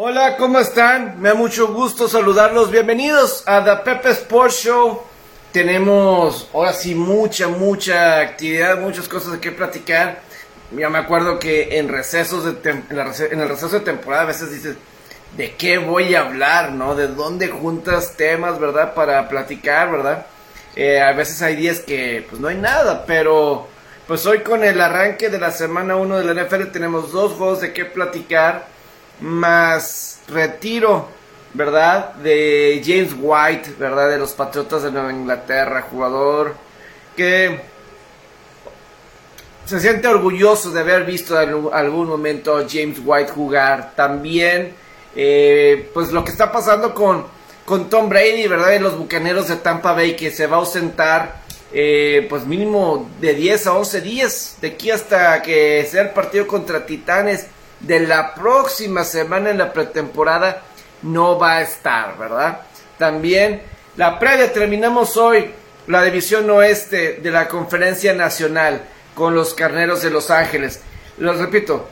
Hola, ¿cómo están? Me da mucho gusto saludarlos. Bienvenidos a The Pepe Sports Show. Tenemos ahora sí mucha, mucha actividad, muchas cosas qué platicar. Ya me acuerdo que en recesos de en, en el receso de temporada a veces dices, ¿de qué voy a hablar? ¿No? ¿De dónde juntas temas, verdad? Para platicar, ¿verdad? Eh, a veces hay días que pues no hay nada, pero pues hoy con el arranque de la semana 1 de la NFL tenemos dos juegos de qué platicar, más retiro, ¿verdad? De James White, ¿verdad? De los Patriotas de Nueva Inglaterra, jugador que se siente orgulloso de haber visto en algún momento a James White jugar. También, eh, pues lo que está pasando con con Tom Brady, ¿verdad? Y los bucaneros de Tampa Bay que se va a ausentar, eh, pues mínimo de 10 a 11 días, de aquí hasta que sea el partido contra Titanes de la próxima semana en la pretemporada, no va a estar, ¿verdad? También la previa, terminamos hoy la división oeste de la conferencia nacional con los carneros de Los Ángeles. Los repito,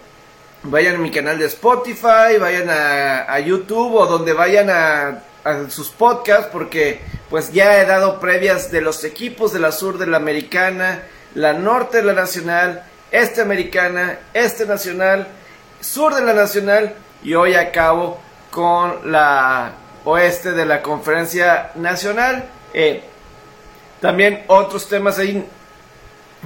vayan a mi canal de Spotify, vayan a, a YouTube o donde vayan a a sus podcasts porque pues ya he dado previas de los equipos de la sur de la americana, la norte de la nacional, este americana, este nacional, sur de la nacional y hoy acabo con la oeste de la conferencia nacional. Eh, también otros temas ahí.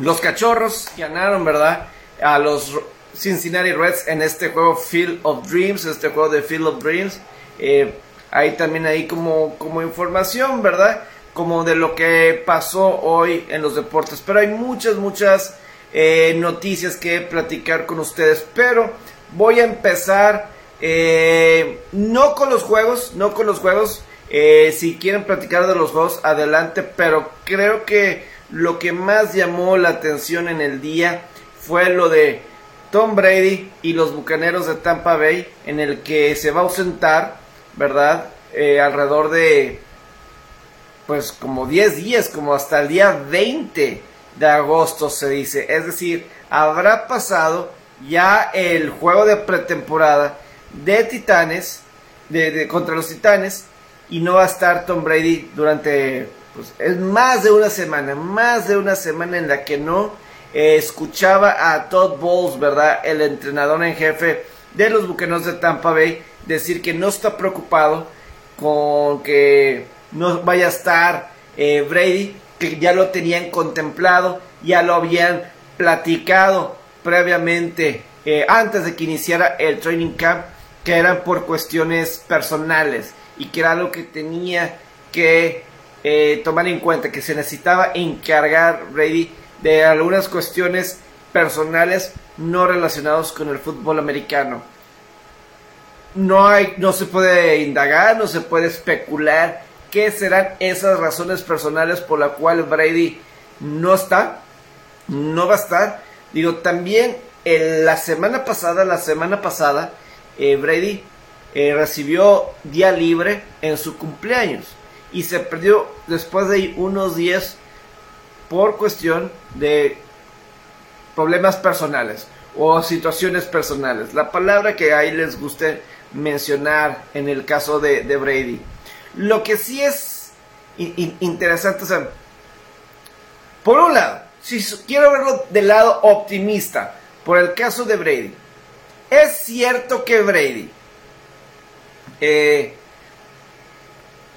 Los cachorros ganaron, ¿verdad? A los Cincinnati Reds en este juego Field of Dreams, este juego de Field of Dreams. Eh, Ahí también ahí como, como información, ¿verdad? Como de lo que pasó hoy en los deportes. Pero hay muchas, muchas eh, noticias que platicar con ustedes. Pero voy a empezar eh, no con los juegos, no con los juegos. Eh, si quieren platicar de los juegos, adelante. Pero creo que lo que más llamó la atención en el día fue lo de Tom Brady y los Bucaneros de Tampa Bay, en el que se va a ausentar ¿verdad? Eh, alrededor de, pues como 10 días, como hasta el día 20 de agosto se dice. Es decir, habrá pasado ya el juego de pretemporada de Titanes, de, contra los Titanes, y no va a estar Tom Brady durante, pues es más de una semana, más de una semana en la que no eh, escuchaba a Todd Bowles, ¿verdad? El entrenador en jefe de los Bucaneros de Tampa Bay, decir que no está preocupado con que no vaya a estar eh, Brady, que ya lo tenían contemplado, ya lo habían platicado previamente eh, antes de que iniciara el training camp, que eran por cuestiones personales y que era algo que tenía que eh, tomar en cuenta, que se necesitaba encargar Brady de algunas cuestiones personales no relacionados con el fútbol americano no hay, no se puede indagar, no se puede especular qué serán esas razones personales por la cual Brady no está, no va a estar. Digo, también en la semana pasada, la semana pasada, eh, Brady eh, recibió día libre en su cumpleaños y se perdió después de unos días por cuestión de problemas personales o situaciones personales. La palabra que ahí les guste mencionar en el caso de, Brady. Lo que sí es interesante, por un lado, si quiero verlo del lado optimista, por el caso de Brady, es cierto que Brady, eh,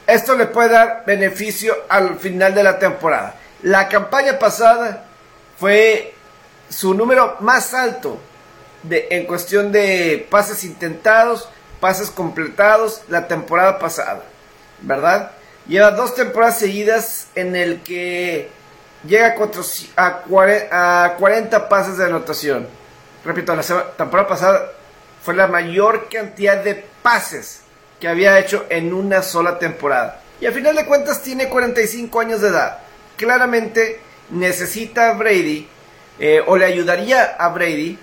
esto le puede dar beneficio al final de la temporada. La campaña pasada fue su número más alto de, en cuestión de pases intentados pases completados la temporada pasada, ¿verdad? Lleva dos temporadas seguidas en el que llega a, 40, pases de anotación. Repito, la temporada pasada fue la mayor cantidad de pases que había hecho en una sola temporada. Y al final de cuentas tiene 45 años de edad. Claramente necesita a Brady, eh, o le ayudaría a Brady,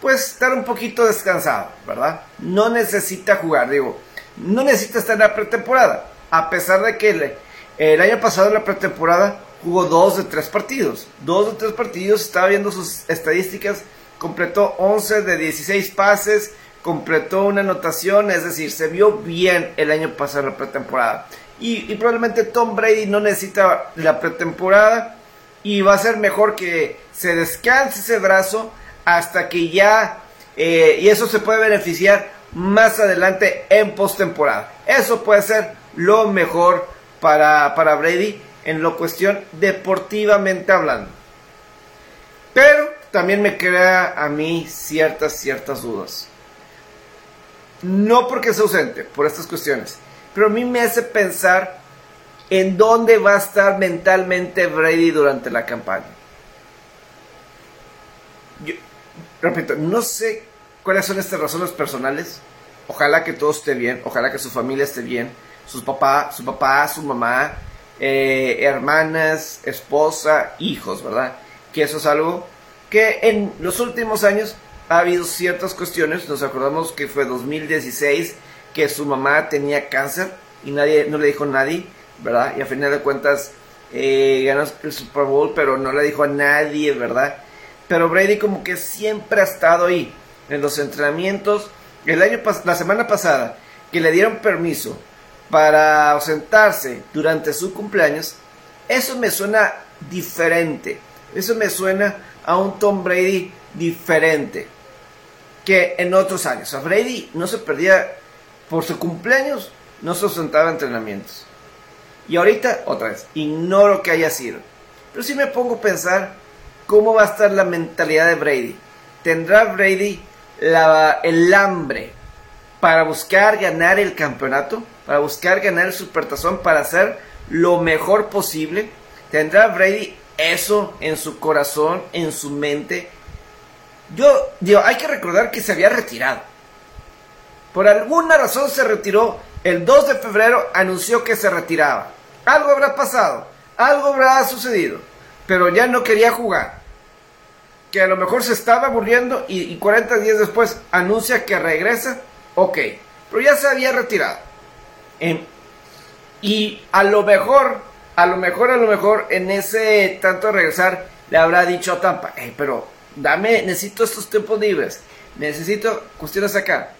pues estar un poquito descansado, ¿verdad? No necesita jugar, digo, no necesita estar en la pretemporada, a pesar de que el, año pasado en la pretemporada jugó dos de tres partidos, dos de tres partidos, estaba viendo sus estadísticas, completó 11 de 16 pases, completó una anotación, es decir, se vio bien el año pasado en la pretemporada. Y, probablemente Tom Brady no necesita la pretemporada y va a ser mejor que se descanse ese brazo hasta que ya, eh, y eso se puede beneficiar más adelante en postemporada. Eso puede ser lo mejor para, para Brady en lo cuestión deportivamente hablando. Pero también me crea a mí ciertas, ciertas dudas. No porque sea ausente, por estas cuestiones. Pero a mí me hace pensar en dónde va a estar mentalmente Brady durante la campaña. Yo, repito, no sé cuáles son estas razones personales. Ojalá que todo esté bien, ojalá que su familia esté bien, sus papá, su papá, su mamá, eh, hermanas, esposa, hijos, ¿verdad? Que eso es algo que en los últimos años ha habido ciertas cuestiones. Nos acordamos que fue 2016 que su mamá tenía cáncer y nadie no le dijo a nadie, ¿verdad? Y a final de cuentas eh, ganó el Super Bowl, pero no le dijo a nadie, ¿verdad? Pero Brady como que siempre ha estado ahí en los entrenamientos. El año la semana pasada que le dieron permiso para ausentarse durante su cumpleaños, eso me suena diferente. Eso me suena a un Tom Brady diferente que en otros años. A Brady no se perdía por su cumpleaños, no se ausentaba entrenamientos. Y ahorita, otra vez, ignoro que haya sido. Pero si me pongo a pensar cómo va a estar la mentalidad de Brady. ¿Tendrá Brady el hambre para buscar ganar el campeonato? Para buscar ganar el supertazón, para hacer lo mejor posible. ¿Tendrá Brady eso en su corazón, en su mente? Yo digo, hay que recordar que se había retirado. Por alguna razón se retiró. El 2 de febrero anunció que se retiraba. Algo habrá pasado, algo habrá sucedido, pero ya no quería jugar. Que a lo mejor se estaba aburriendo y, y 40 días después anuncia que regresa. Ok, pero ya se había retirado y a lo mejor, a lo mejor, a lo mejor, en ese tanto regresar, le habrá dicho a Tampa, pero dame, necesito estos tiempos libres, necesito cuestiones acá.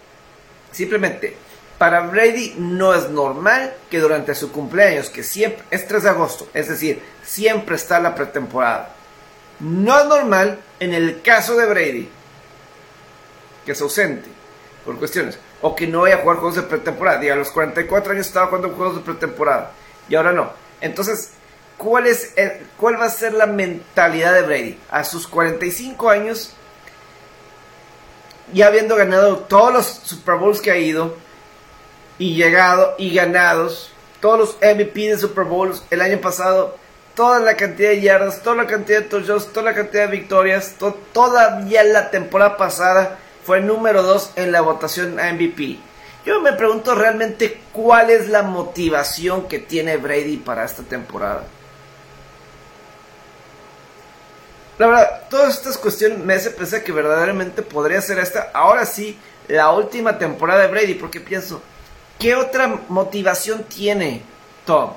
Simplemente, para Brady no es normal que durante su cumpleaños, que siempre es 3 de agosto, es decir, siempre está la pretemporada. No es normal en el caso de Brady que se ausente por cuestiones o que no vaya a jugar juegos de pretemporada. A los 44 años estaba jugando juegos de pretemporada y ahora no. Entonces, ¿cuál, es ¿cuál va a ser la mentalidad de Brady? A sus 45 años, ya habiendo ganado todos los Super Bowls que ha ido y llegado y ganados, todos los MVP de Super Bowls el año pasado, toda la cantidad de yardas, toda la cantidad de touchdowns, toda la cantidad de victorias, todavía la temporada pasada fue número 2 en la votación a MVP. Yo me pregunto realmente cuál es la motivación que tiene Brady para esta temporada. La verdad, todas estas cuestiones me hace pensar que verdaderamente podría ser esta, ahora sí, la última temporada de Brady, porque pienso, ¿qué otra motivación tiene Tom?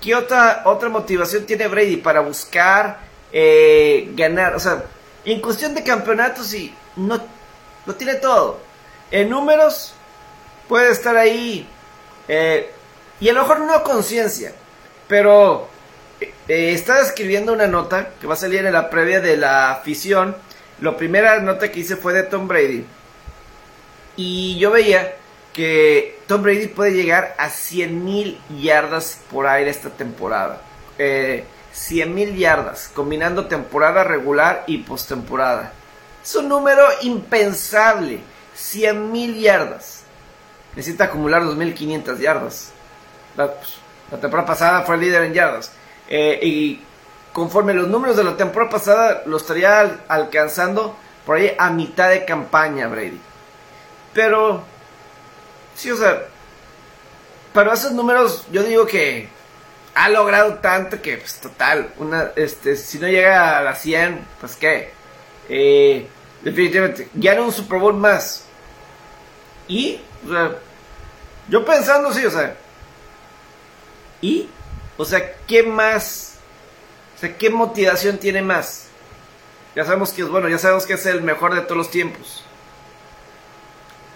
¿Qué otra, otra motivación tiene Brady para buscar eh, ganar? O sea, en cuestión de campeonatos y no lo tiene todo. En números puede estar ahí. Eh, y a lo mejor no conciencia. Pero eh, eh, estaba escribiendo una nota que va a salir en la previa de la afición. La primera nota que hice fue de Tom Brady. Y yo veía que Tom Brady puede llegar a 100.000 yardas por aire esta temporada. Eh, 100.000 yardas, combinando temporada regular y postemporada. Es un número impensable. 100 mil yardas. Necesita acumular 2.500 yardas. Pues, la, temporada pasada fue líder en yardas. Eh, y conforme los números de la temporada pasada, lo estaría alcanzando por ahí a mitad de campaña Brady. Pero, sí, o sea, para esos números yo digo que ha logrado tanto que, pues, total, este, si no llega a las 100, pues qué eh, definitivamente, gana un Super Bowl más. Y, o sea, yo pensando, sí, o sea, y, o sea, ¿qué más? O sea, ¿qué motivación tiene más? Ya sabemos que es bueno, ya sabemos que es el mejor de todos los tiempos.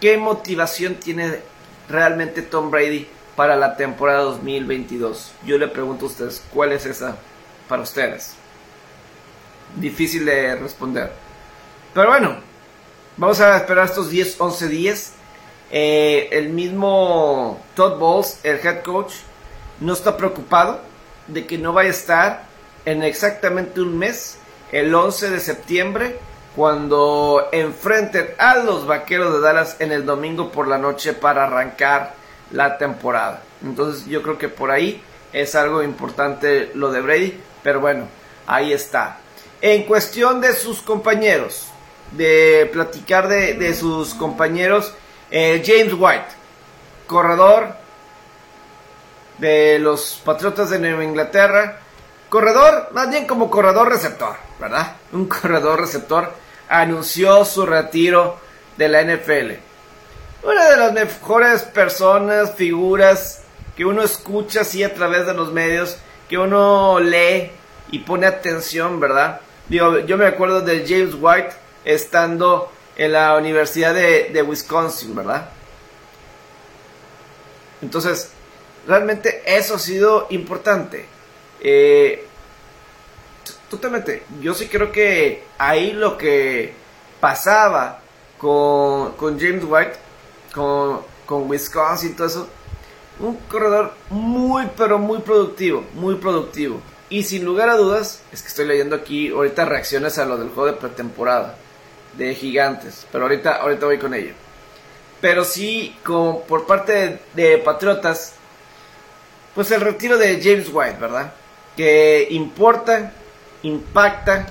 ¿qué motivación tiene realmente Tom Brady para la temporada 2022? Yo le pregunto a ustedes, ¿cuál es esa para ustedes? Difícil de responder. Pero bueno, vamos a esperar estos 10, 11 días. Eh, el mismo Todd Bowles, el head coach, no está preocupado de que no vaya a estar en exactamente un mes, el 11 de septiembre, cuando enfrenten a los Vaqueros de Dallas en el domingo por la noche para arrancar la temporada. Entonces yo creo que por ahí es algo importante lo de Brady, pero bueno, ahí está. En cuestión de sus compañeros, de platicar de, sus compañeros, eh, James White, corredor de los Patriotas de Nueva Inglaterra, corredor, más bien como corredor receptor, ¿verdad? Un corredor receptor anunció su retiro de la NFL. Una de las mejores personas, figuras que uno escucha así a través de los medios, que uno lee y pone atención, ¿verdad? yo me acuerdo de James White estando en la Universidad de, Wisconsin, ¿verdad? Entonces, realmente eso ha sido importante. Eh, totalmente. Yo sí creo que ahí lo que pasaba con, James White, con, con Wisconsin y todo eso, un corredor muy, pero muy productivo, muy productivo. Y sin lugar a dudas, es que estoy leyendo aquí ahorita reacciones a lo del juego de pretemporada de gigantes, pero ahorita, ahorita voy con ello. Pero sí, como por parte de Patriotas, pues el retiro de James White, ¿verdad? Que importa, impacta,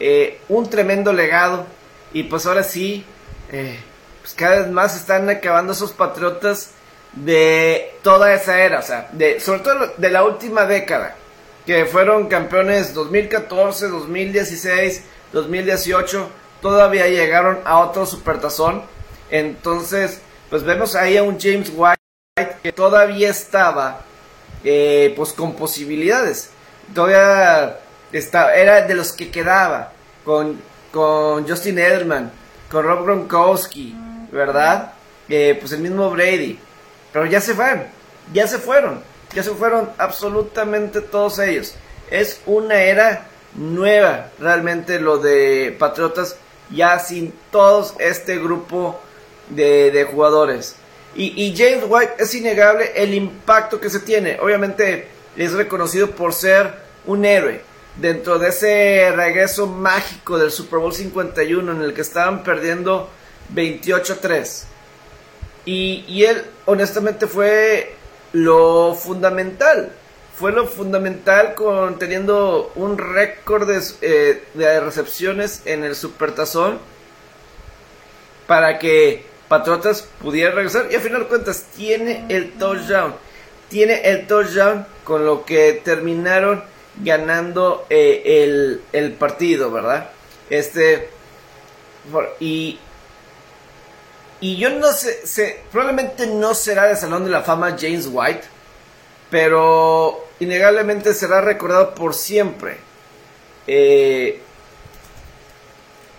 eh, un tremendo legado. Y pues ahora sí, eh, pues cada vez más están acabando esos patriotas de toda esa era, o sea, de, sobre todo de la última década, que fueron campeones 2014, 2016, 2018, todavía llegaron a otro supertazón. Entonces, pues vemos ahí a un James White que todavía estaba eh, pues con posibilidades. Todavía era de los que quedaba con, con Justin Edelman, con Rob Gronkowski, ¿verdad? Eh, pues el mismo Brady. Pero ya se fueron, ya se fueron, ya se fueron absolutamente todos ellos. Es una era nueva realmente lo de Patriotas, ya sin todos este grupo de, de jugadores. Y, y, James White es innegable el impacto que se tiene. Obviamente es reconocido por ser un héroe dentro de ese regreso mágico del Super Bowl 51 en el que estaban perdiendo 28-3. Y, y, él honestamente fue lo fundamental. Fue lo fundamental con teniendo un récord de, eh, de recepciones en el Supertazón para que Patriotas pudiera regresar. Y al final de cuentas tiene el touchdown. Tiene el touchdown con lo que terminaron ganando eh, el, partido, ¿verdad? Este. Y. Y yo no sé, probablemente no será de Salón de la Fama James White, pero innegablemente será recordado por siempre eh,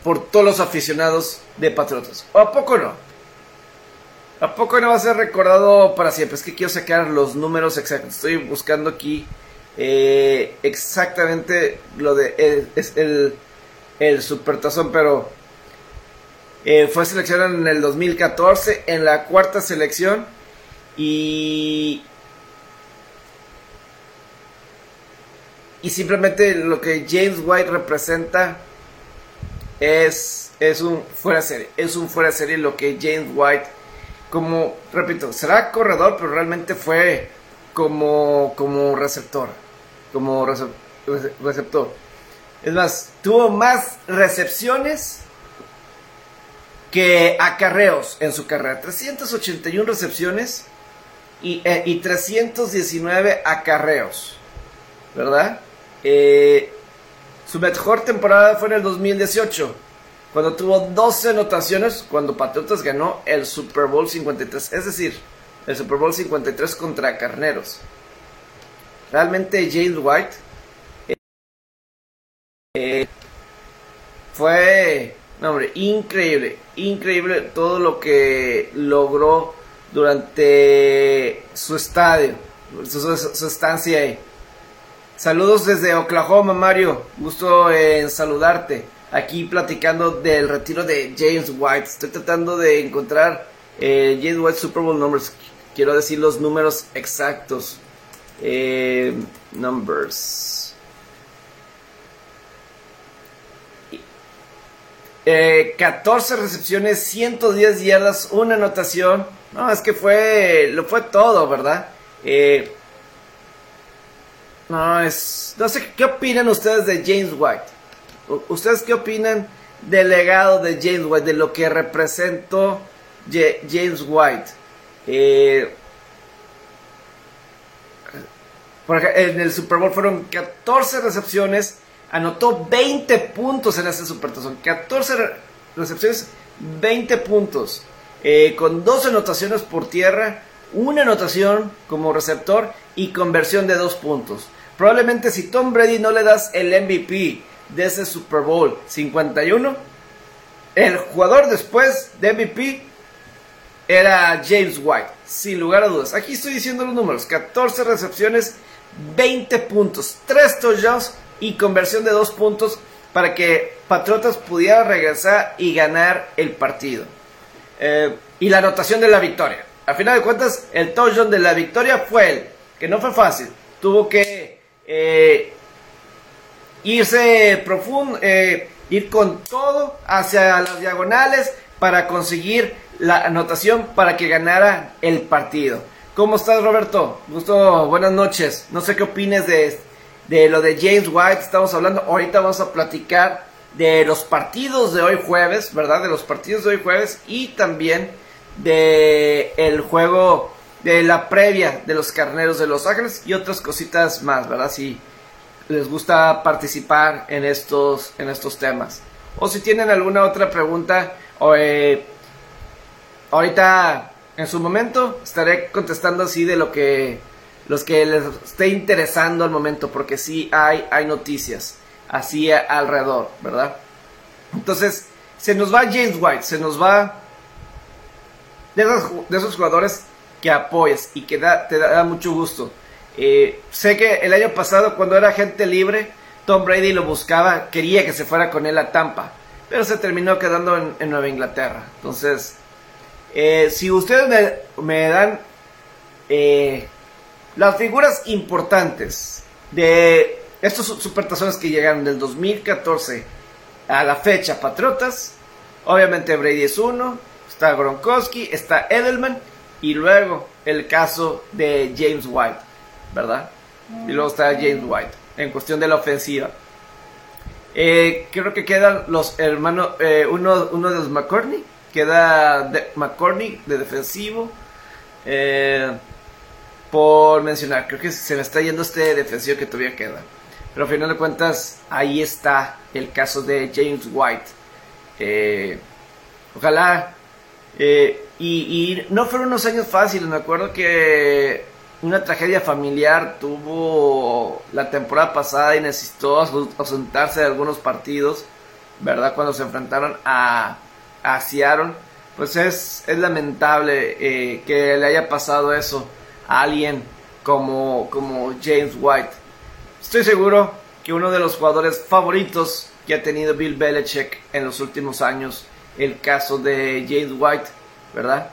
por todos los aficionados de Patriotas. ¿O a poco no? ¿A poco no va a ser recordado para siempre? Es que quiero sacar los números exactos. Estoy buscando aquí eh, exactamente lo de el, es el, el supertazón, pero eh, fue seleccionado en el 2014 en la cuarta selección y y simplemente lo que James White representa es es un fuera de serie, es un fuera de serie lo que James White como repito, será corredor, pero realmente fue como como receptor como receptor. Es más, tuvo más recepciones que acarreos en su carrera. 381 recepciones y, 319 eh, acarreos. ¿Verdad? Eh, su mejor temporada fue en el 2018, cuando tuvo 12 anotaciones, cuando Patriotas ganó el Super Bowl 53. Es decir, el Super Bowl 53 contra Carneros. Realmente James White eh, fue increíble, increíble todo lo que logró durante su estadio, su, estancia ahí. Saludos desde Oklahoma, Mario. Gusto en saludarte. Aquí platicando del retiro de James White. Estoy tratando de encontrar eh, James White Super Bowl numbers. Quiero decir los números exactos. Eh, numbers. 14 eh, recepciones, 110 yardas, una anotación. No, es que fue, lo fue todo, ¿verdad? Eh, no, es, no sé, ¿qué opinan ustedes de James White? ¿Ustedes qué opinan del legado de James White, de lo que representó James White? Eh, en el Super Bowl fueron 14 recepciones, anotó 20 puntos en ese supertazón. 14 recepciones, 20 puntos. Eh, con dos anotaciones por tierra, una anotación como receptor y conversión de dos puntos. Probablemente si Tom Brady no le das el MVP de ese Super Bowl 51, el jugador después de MVP era James White, sin lugar a dudas. Aquí estoy diciendo los números, 14 recepciones, 20 puntos, 3 touchdowns y conversión de dos puntos para que Patriotas pudiera regresar y ganar el partido. Eh, y la anotación de la victoria. A final de cuentas, el touchdown de la victoria fue él, que no fue fácil. Tuvo que eh, irse profundo, eh, ir con todo hacia las diagonales para conseguir la anotación para que ganara el partido. ¿Cómo estás, Roberto? Gusto, buenas noches. No sé qué opines de de lo de James White, estamos hablando, ahorita vamos a platicar de los partidos de hoy jueves, ¿verdad? De los partidos de hoy jueves y también de el juego de la previa de los Carneros de Los Ángeles y otras cositas más, ¿verdad? Si les gusta participar en estos, en estos temas. O si tienen alguna otra pregunta, o, eh, ahorita en su momento estaré contestando así de lo que los que les esté interesando al momento, porque sí hay, hay noticias así alrededor, ¿verdad? Entonces, se nos va James White, se nos va de esos, de esos jugadores que apoyas y que da, te da, mucho gusto. Eh, sé que el año pasado, cuando era gente libre, Tom Brady lo buscaba, quería que se fuera con él a Tampa, pero se terminó quedando en, Nueva Inglaterra. Entonces, eh, si ustedes me, me dan eh, las figuras importantes de estos supertazones que llegaron del 2014 a la fecha, Patriotas, obviamente Brady es uno, está Gronkowski, está Edelman y luego el caso de James White, ¿verdad? Y luego está James White en cuestión de la ofensiva. Eh, creo que quedan los hermanos, eh, uno, uno de los McCorney, queda de, McCorney de defensivo. Eh, por mencionar. Creo que se me está yendo este defensivo que todavía queda. Pero al final de cuentas, ahí está el caso de James White. Ojalá. Eh, y, no fueron unos años fáciles. Me acuerdo que una tragedia familiar tuvo la temporada pasada y necesitó ausentarse de algunos partidos. ¿Verdad? Cuando se enfrentaron a, a. Pues es, es lamentable eh, que le haya pasado eso alguien como, como James White. Estoy seguro que uno de los jugadores favoritos que ha tenido Bill Belichick en los últimos años, el caso de James White, ¿verdad?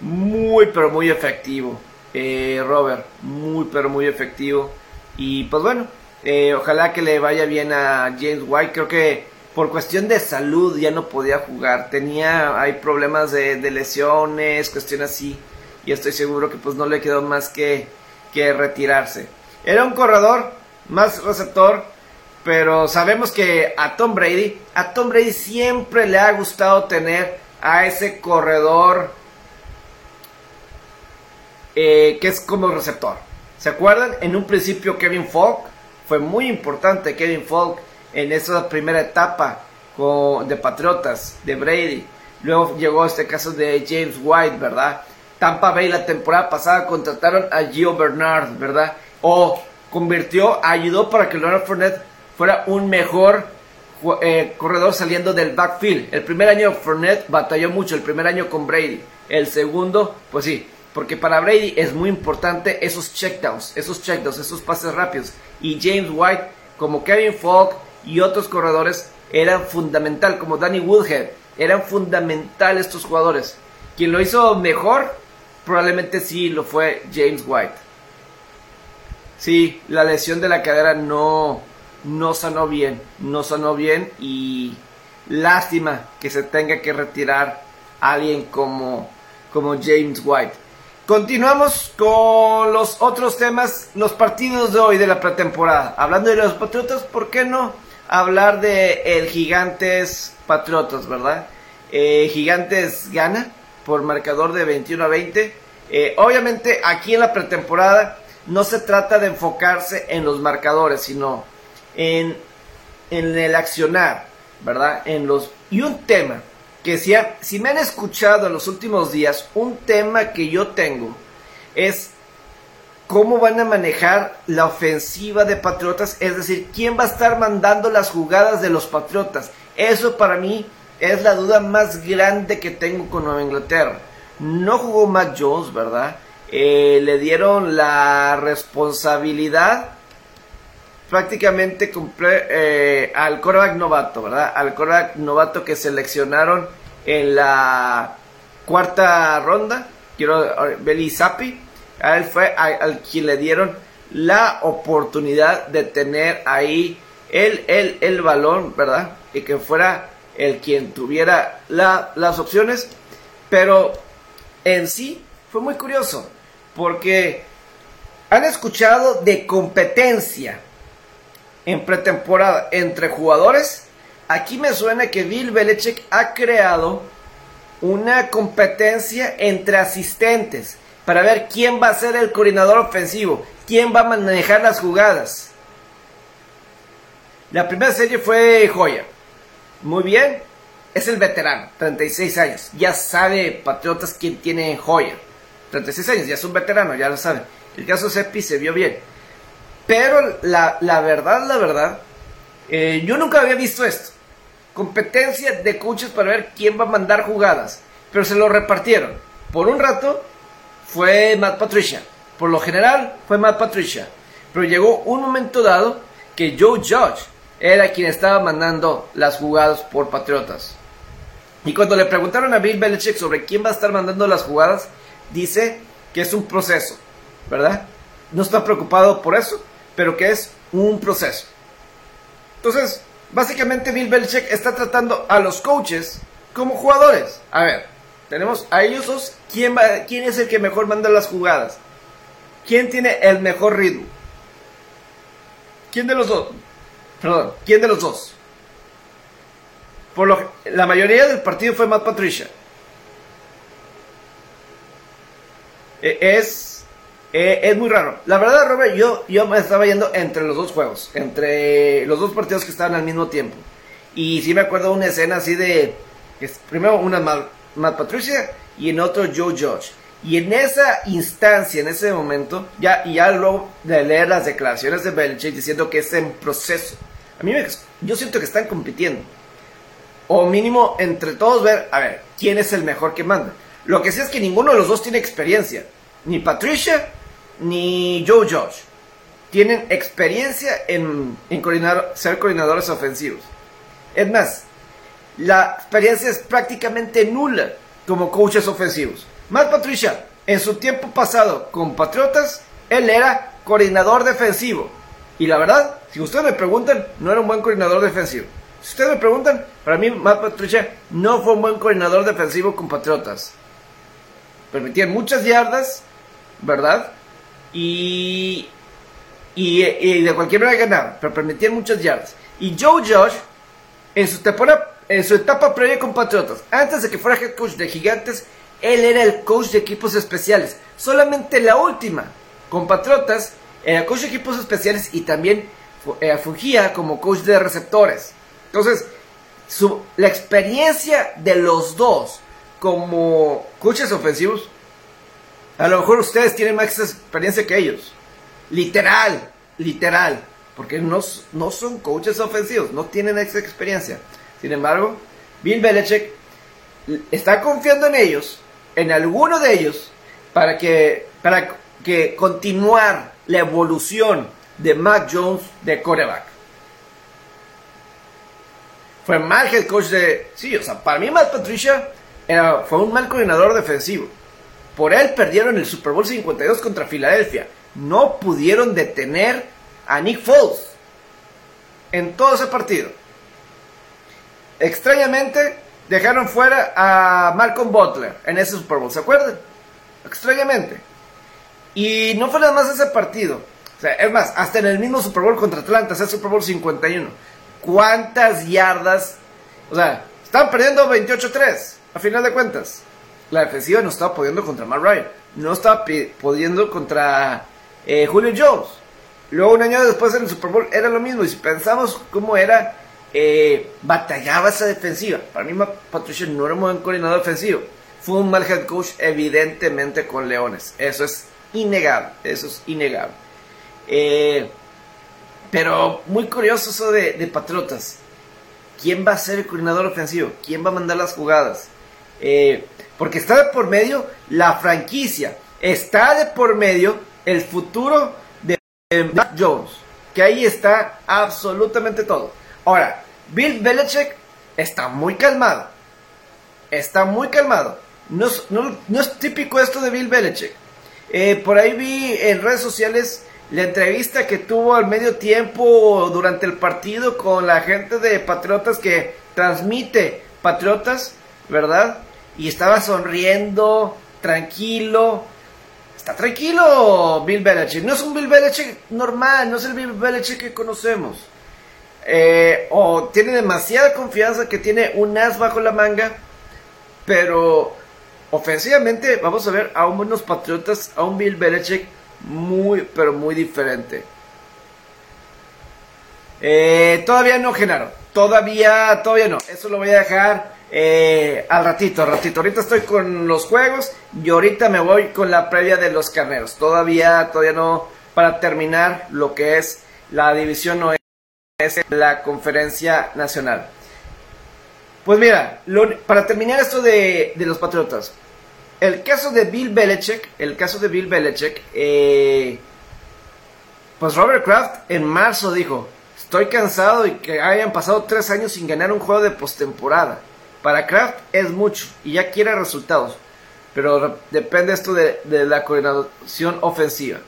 Muy, pero muy efectivo, eh, Robert, muy, pero muy efectivo. Y pues bueno, eh, ojalá que le vaya bien a James White. Creo que por cuestión de salud ya no podía jugar. Tenía, hay problemas de, de lesiones, cuestiones así y estoy seguro que pues no le quedó más que, que retirarse. Era un corredor, más receptor, pero sabemos que a Tom Brady, a Tom Brady siempre le ha gustado tener a ese corredor eh, que es como receptor. ¿Se acuerdan? En un principio Kevin Falk fue muy importante Kevin Falk en esa primera etapa de Patriotas, de Brady. Luego llegó este caso de James White, ¿verdad? Tampa Bay la temporada pasada contrataron a Gio Bernard, ¿verdad? O convirtió, ayudó para que Leonard Fournette fuera un mejor eh, corredor saliendo del backfield. El primer año Fournette batalló mucho, el primer año con Brady. El segundo, pues sí, porque para Brady es muy importante esos checkdowns, esos checkdowns, esos pases rápidos. Y James White, como Kevin Falk y otros corredores, eran fundamental, como Danny Woodhead, eran fundamental estos jugadores. Quien lo hizo mejor, probablemente sí lo fue James White. Sí, la lesión de la cadera no, no sanó bien, no sanó bien y lástima que se tenga que retirar alguien como, como James White. Continuamos con los otros temas, los partidos de hoy de la pretemporada. Hablando de los Patriotas, ¿por qué no hablar de el Gigantes Patriotas, verdad? Eh, Gigantes gana por marcador de 21 a 20. Eh, obviamente aquí en la pretemporada no se trata de enfocarse en los marcadores, sino en, en el accionar, ¿verdad? En los, y un tema que si, si me han escuchado en los últimos días, un tema que yo tengo es cómo van a manejar la ofensiva de Patriotas, es decir, quién va a estar mandando las jugadas de los Patriotas. Eso para mí es la duda más grande que tengo con Nueva Inglaterra. No jugó Matt Jones, ¿verdad? Eh, le dieron la responsabilidad prácticamente eh, al quarterback novato, ¿verdad? Al quarterback novato que seleccionaron en la cuarta ronda, quiero Beli Zappi, a él fue al quien le dieron la oportunidad de tener ahí el, el, el balón, ¿verdad? Y que fuera el quien tuviera las opciones, pero en sí fue muy curioso, porque han escuchado de competencia en pretemporada entre jugadores, aquí me suena que Bill Belichick ha creado una competencia entre asistentes para ver quién va a ser el coordinador ofensivo, quién va a manejar las jugadas. La primera serie fue Joya. Muy bien, es el veterano, 36 años. Ya sabe Patriotas quién tiene Joya. 36 años, ya es un veterano, ya lo sabe. El caso Seppi se vio bien. Pero la, verdad, la verdad, eh, yo nunca había visto esto. Competencia de coaches para ver quién va a mandar jugadas. Pero se lo repartieron. Por un rato fue Matt Patricia. Por lo general fue Matt Patricia. Pero llegó un momento dado que Joe Judge era quien estaba mandando las jugadas por Patriotas. Y cuando le preguntaron a Bill Belichick sobre quién va a estar mandando las jugadas, dice que es un proceso, ¿verdad? No está preocupado por eso, pero que es un proceso. Entonces, básicamente Bill Belichick está tratando a los coaches como jugadores. A ver, tenemos a ellos dos, ¿quién, va, quién es el que mejor manda las jugadas? ¿Quién tiene el mejor ritmo? ¿Quién de los dos? Perdón, ¿quién de los dos? Por lo, la mayoría del partido fue Matt Patricia. E, es, e, es muy raro. La verdad, Robert, yo, yo me estaba yendo entre los dos juegos, entre los dos partidos que estaban al mismo tiempo. Y sí me acuerdo una escena así de, primero una Matt, Patricia y en otro Joe Judge. Y en esa instancia, en ese momento, ya, y ya luego de leer las declaraciones de Belichick diciendo que es en proceso. A mí me, yo siento que están compitiendo. O mínimo entre todos ver, a ver, quién es el mejor que manda. Lo que sí es que ninguno de los dos tiene experiencia. Ni Patricia ni Joe Josh. Tienen experiencia en, en ser coordinadores ofensivos. Es más, la experiencia es prácticamente nula como coaches ofensivos. Matt Patricia, en su tiempo pasado con Patriotas, él era coordinador defensivo. Y la verdad, si ustedes me preguntan, no era un buen coordinador defensivo. Si ustedes me preguntan, para mí Matt Patricia no fue un buen coordinador defensivo con Patriotas. Permitían muchas yardas, ¿verdad? Y, y, de cualquier manera ganaban, pero permitían muchas yardas. Y Joe Josh, en su, temporada, en su etapa previa con Patriotas, antes de que fuera head coach de Gigantes, él era el coach de equipos especiales. Solamente la última, con Patriotas, era coach de equipos especiales y también eh, fungía como coach de receptores. Entonces, su, la experiencia de los dos como coaches ofensivos, a lo mejor ustedes tienen más experiencia que ellos. Literal, literal. porque no, no son coaches ofensivos, no tienen esa experiencia. Sin embargo, Bill Belichick está confiando en ellos, en alguno de ellos, para que, para que continuar la evolución de Mac Jones de coreback. Fue mal head coach de... Sí, o sea, para mí Matt Patricia fue un mal coordinador defensivo. Por él perdieron el Super Bowl 52 contra Filadelfia. No pudieron detener a Nick Foles en todo ese partido. Extrañamente, dejaron fuera a Malcolm Butler en ese Super Bowl, ¿se acuerdan? Extrañamente. Y no fue nada más ese partido. O sea, es más, hasta en el mismo Super Bowl contra Atlanta, ese Super Bowl 51. ¿Cuántas yardas? O sea, estaban perdiendo 28-3, a final de cuentas. La defensiva no estaba pudiendo contra Matt Ryan. No estaba pudiendo contra eh, Julio Jones. Luego un año después en el Super Bowl era lo mismo. Y si pensamos cómo era, eh, batallaba esa defensiva. Para mí Patricia no era un buen coordinador defensivo. Fue un mal head coach evidentemente con Leones. Eso es innegable. Eso es innegable. Eh, pero muy curioso eso de, Patriotas. ¿Quién va a ser el coordinador ofensivo? ¿Quién va a mandar las jugadas? Eh, porque está de por medio la franquicia. Está de por medio el futuro de Mac Jones. Que ahí está absolutamente todo. Ahora, Bill Belichick está muy calmado. Está muy calmado. No, es típico esto de Bill Belichick. Eh, por ahí vi en redes sociales la entrevista que tuvo al medio tiempo durante el partido con la gente de Patriotas que transmite Patriotas, ¿verdad? Y estaba sonriendo, tranquilo. Está tranquilo Bill Belichick. No es un Bill Belichick normal, no es el Bill Belichick que conocemos. Eh, o tiene demasiada confianza que tiene un as bajo la manga. Pero ofensivamente vamos a ver a unos Patriotas, a un Bill Belichick muy, pero muy diferente. Eh, todavía no, Genaro. Todavía, todavía no. Eso lo voy a dejar eh, al ratito, al ratito. Ahorita estoy con los juegos y ahorita me voy con la previa de los carneros. Todavía, todavía no para terminar lo que es la división oeste la conferencia nacional. Pues mira, para terminar esto de, de los Patriotas, el caso de Bill Belichick, el caso de Bill Belichick, eh, pues Robert Kraft en marzo dijo, estoy cansado y que hayan pasado tres años sin ganar un juego de postemporada. Para Kraft es mucho y ya quiere resultados, pero depende esto de, la coordinación ofensiva.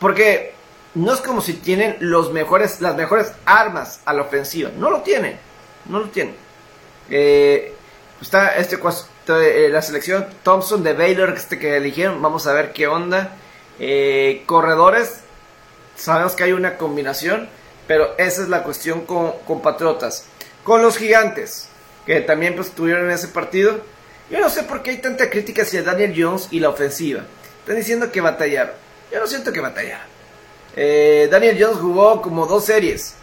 Porque no es como si tienen los mejores, las mejores armas a la ofensiva, no lo tienen, no lo tienen. Eh, está este eh, la selección Thompson de Baylor este que eligieron. Vamos a ver qué onda. Eh, corredores, sabemos que hay una combinación, pero esa es la cuestión con, con Patriotas. Con los gigantes, que también pues, en ese partido. Yo no sé por qué hay tanta crítica hacia Daniel Jones y la ofensiva. Están diciendo que batallaron. Yo no siento que batallaron. Eh, Daniel Jones jugó como dos series.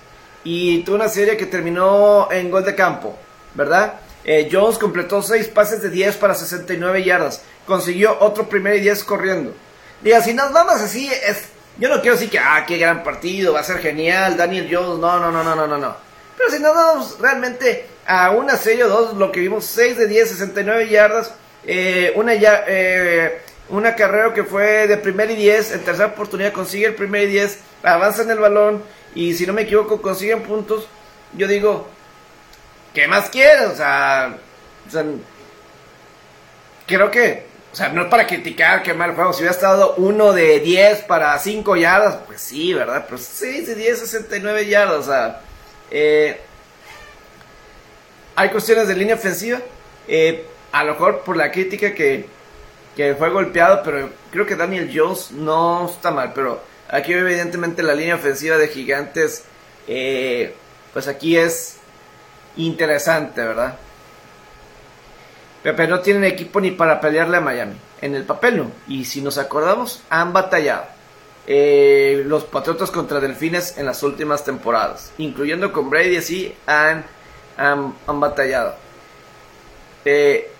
Y tuvo una serie que terminó en gol de campo, ¿verdad? Eh, Jones completó 6 pases de 10 para 69 yardas. Consiguió otro primer y 10 corriendo. Diga, si nos vamos así, es, yo no quiero decir que, ah, qué gran partido, va a ser genial, Daniel Jones, no, no, no, no, no, no. Pero si nos vamos realmente a una serie o dos, lo que vimos, 6 de 10, 69 yardas, eh, una, ya, eh, una carrera que fue de primer y 10, en tercera oportunidad consigue el primer y 10, avanza en el balón y si no me equivoco consiguen puntos. Yo digo, ¿qué más quieres? O sea, creo que, o sea, no es para criticar que mal juego. Si hubiera estado uno de 10 para 5 yardas, pues sí, ¿verdad? Pero 6 de 10, 69 yardas, o sea, eh, hay cuestiones de línea ofensiva. Eh, a lo mejor por la crítica que, fue golpeado, pero creo que Daniel Jones no está mal. Pero aquí, evidentemente, la línea ofensiva de Gigantes, eh, pues aquí es interesante, ¿verdad? Pepe no tienen equipo ni para pelearle a Miami. En el papel no. Y si nos acordamos, han batallado. Eh, los Patriotas contra Delfines en las últimas temporadas. Incluyendo con Brady, así han, han, batallado. Eh,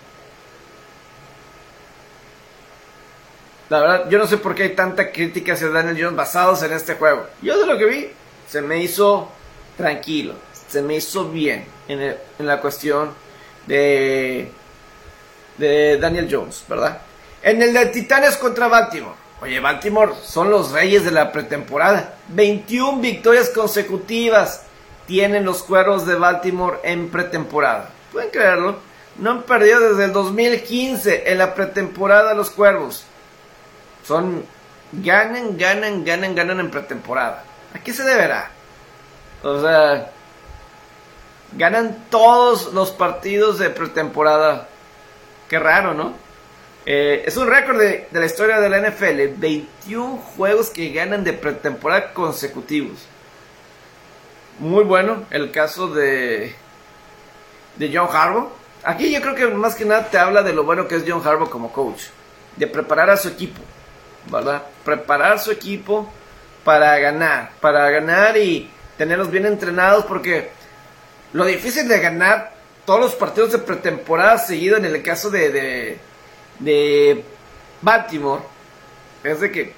la verdad, yo no sé por qué hay tanta crítica hacia Daniel Jones basados en este juego. Yo de lo que vi, se me hizo tranquilo, se me hizo bien en, en la cuestión de, de Daniel Jones, ¿verdad? En el de Titanes contra Baltimore. Oye, Baltimore son los reyes de la pretemporada. 21 victorias consecutivas tienen los cuervos de Baltimore en pretemporada. ¿Pueden creerlo? No han perdido desde el 2015 en la pretemporada los cuervos. Son. Ganan, ganan, ganan, ganan en pretemporada. ¿A qué se deberá? O sea. Ganan todos los partidos de pretemporada. Qué raro, ¿no? Eh, es un récord de, de, la historia de la NFL. 21 juegos que ganan de pretemporada consecutivos. Muy bueno el caso de, de John Harbaugh. Aquí yo creo que más que nada te habla de lo bueno que es John Harbaugh como coach. De preparar a su equipo. ¿Verdad? Preparar su equipo para ganar. Para ganar y tenerlos bien entrenados porque lo difícil de ganar todos los partidos de pretemporada seguido en el caso de, de, de Baltimore es de que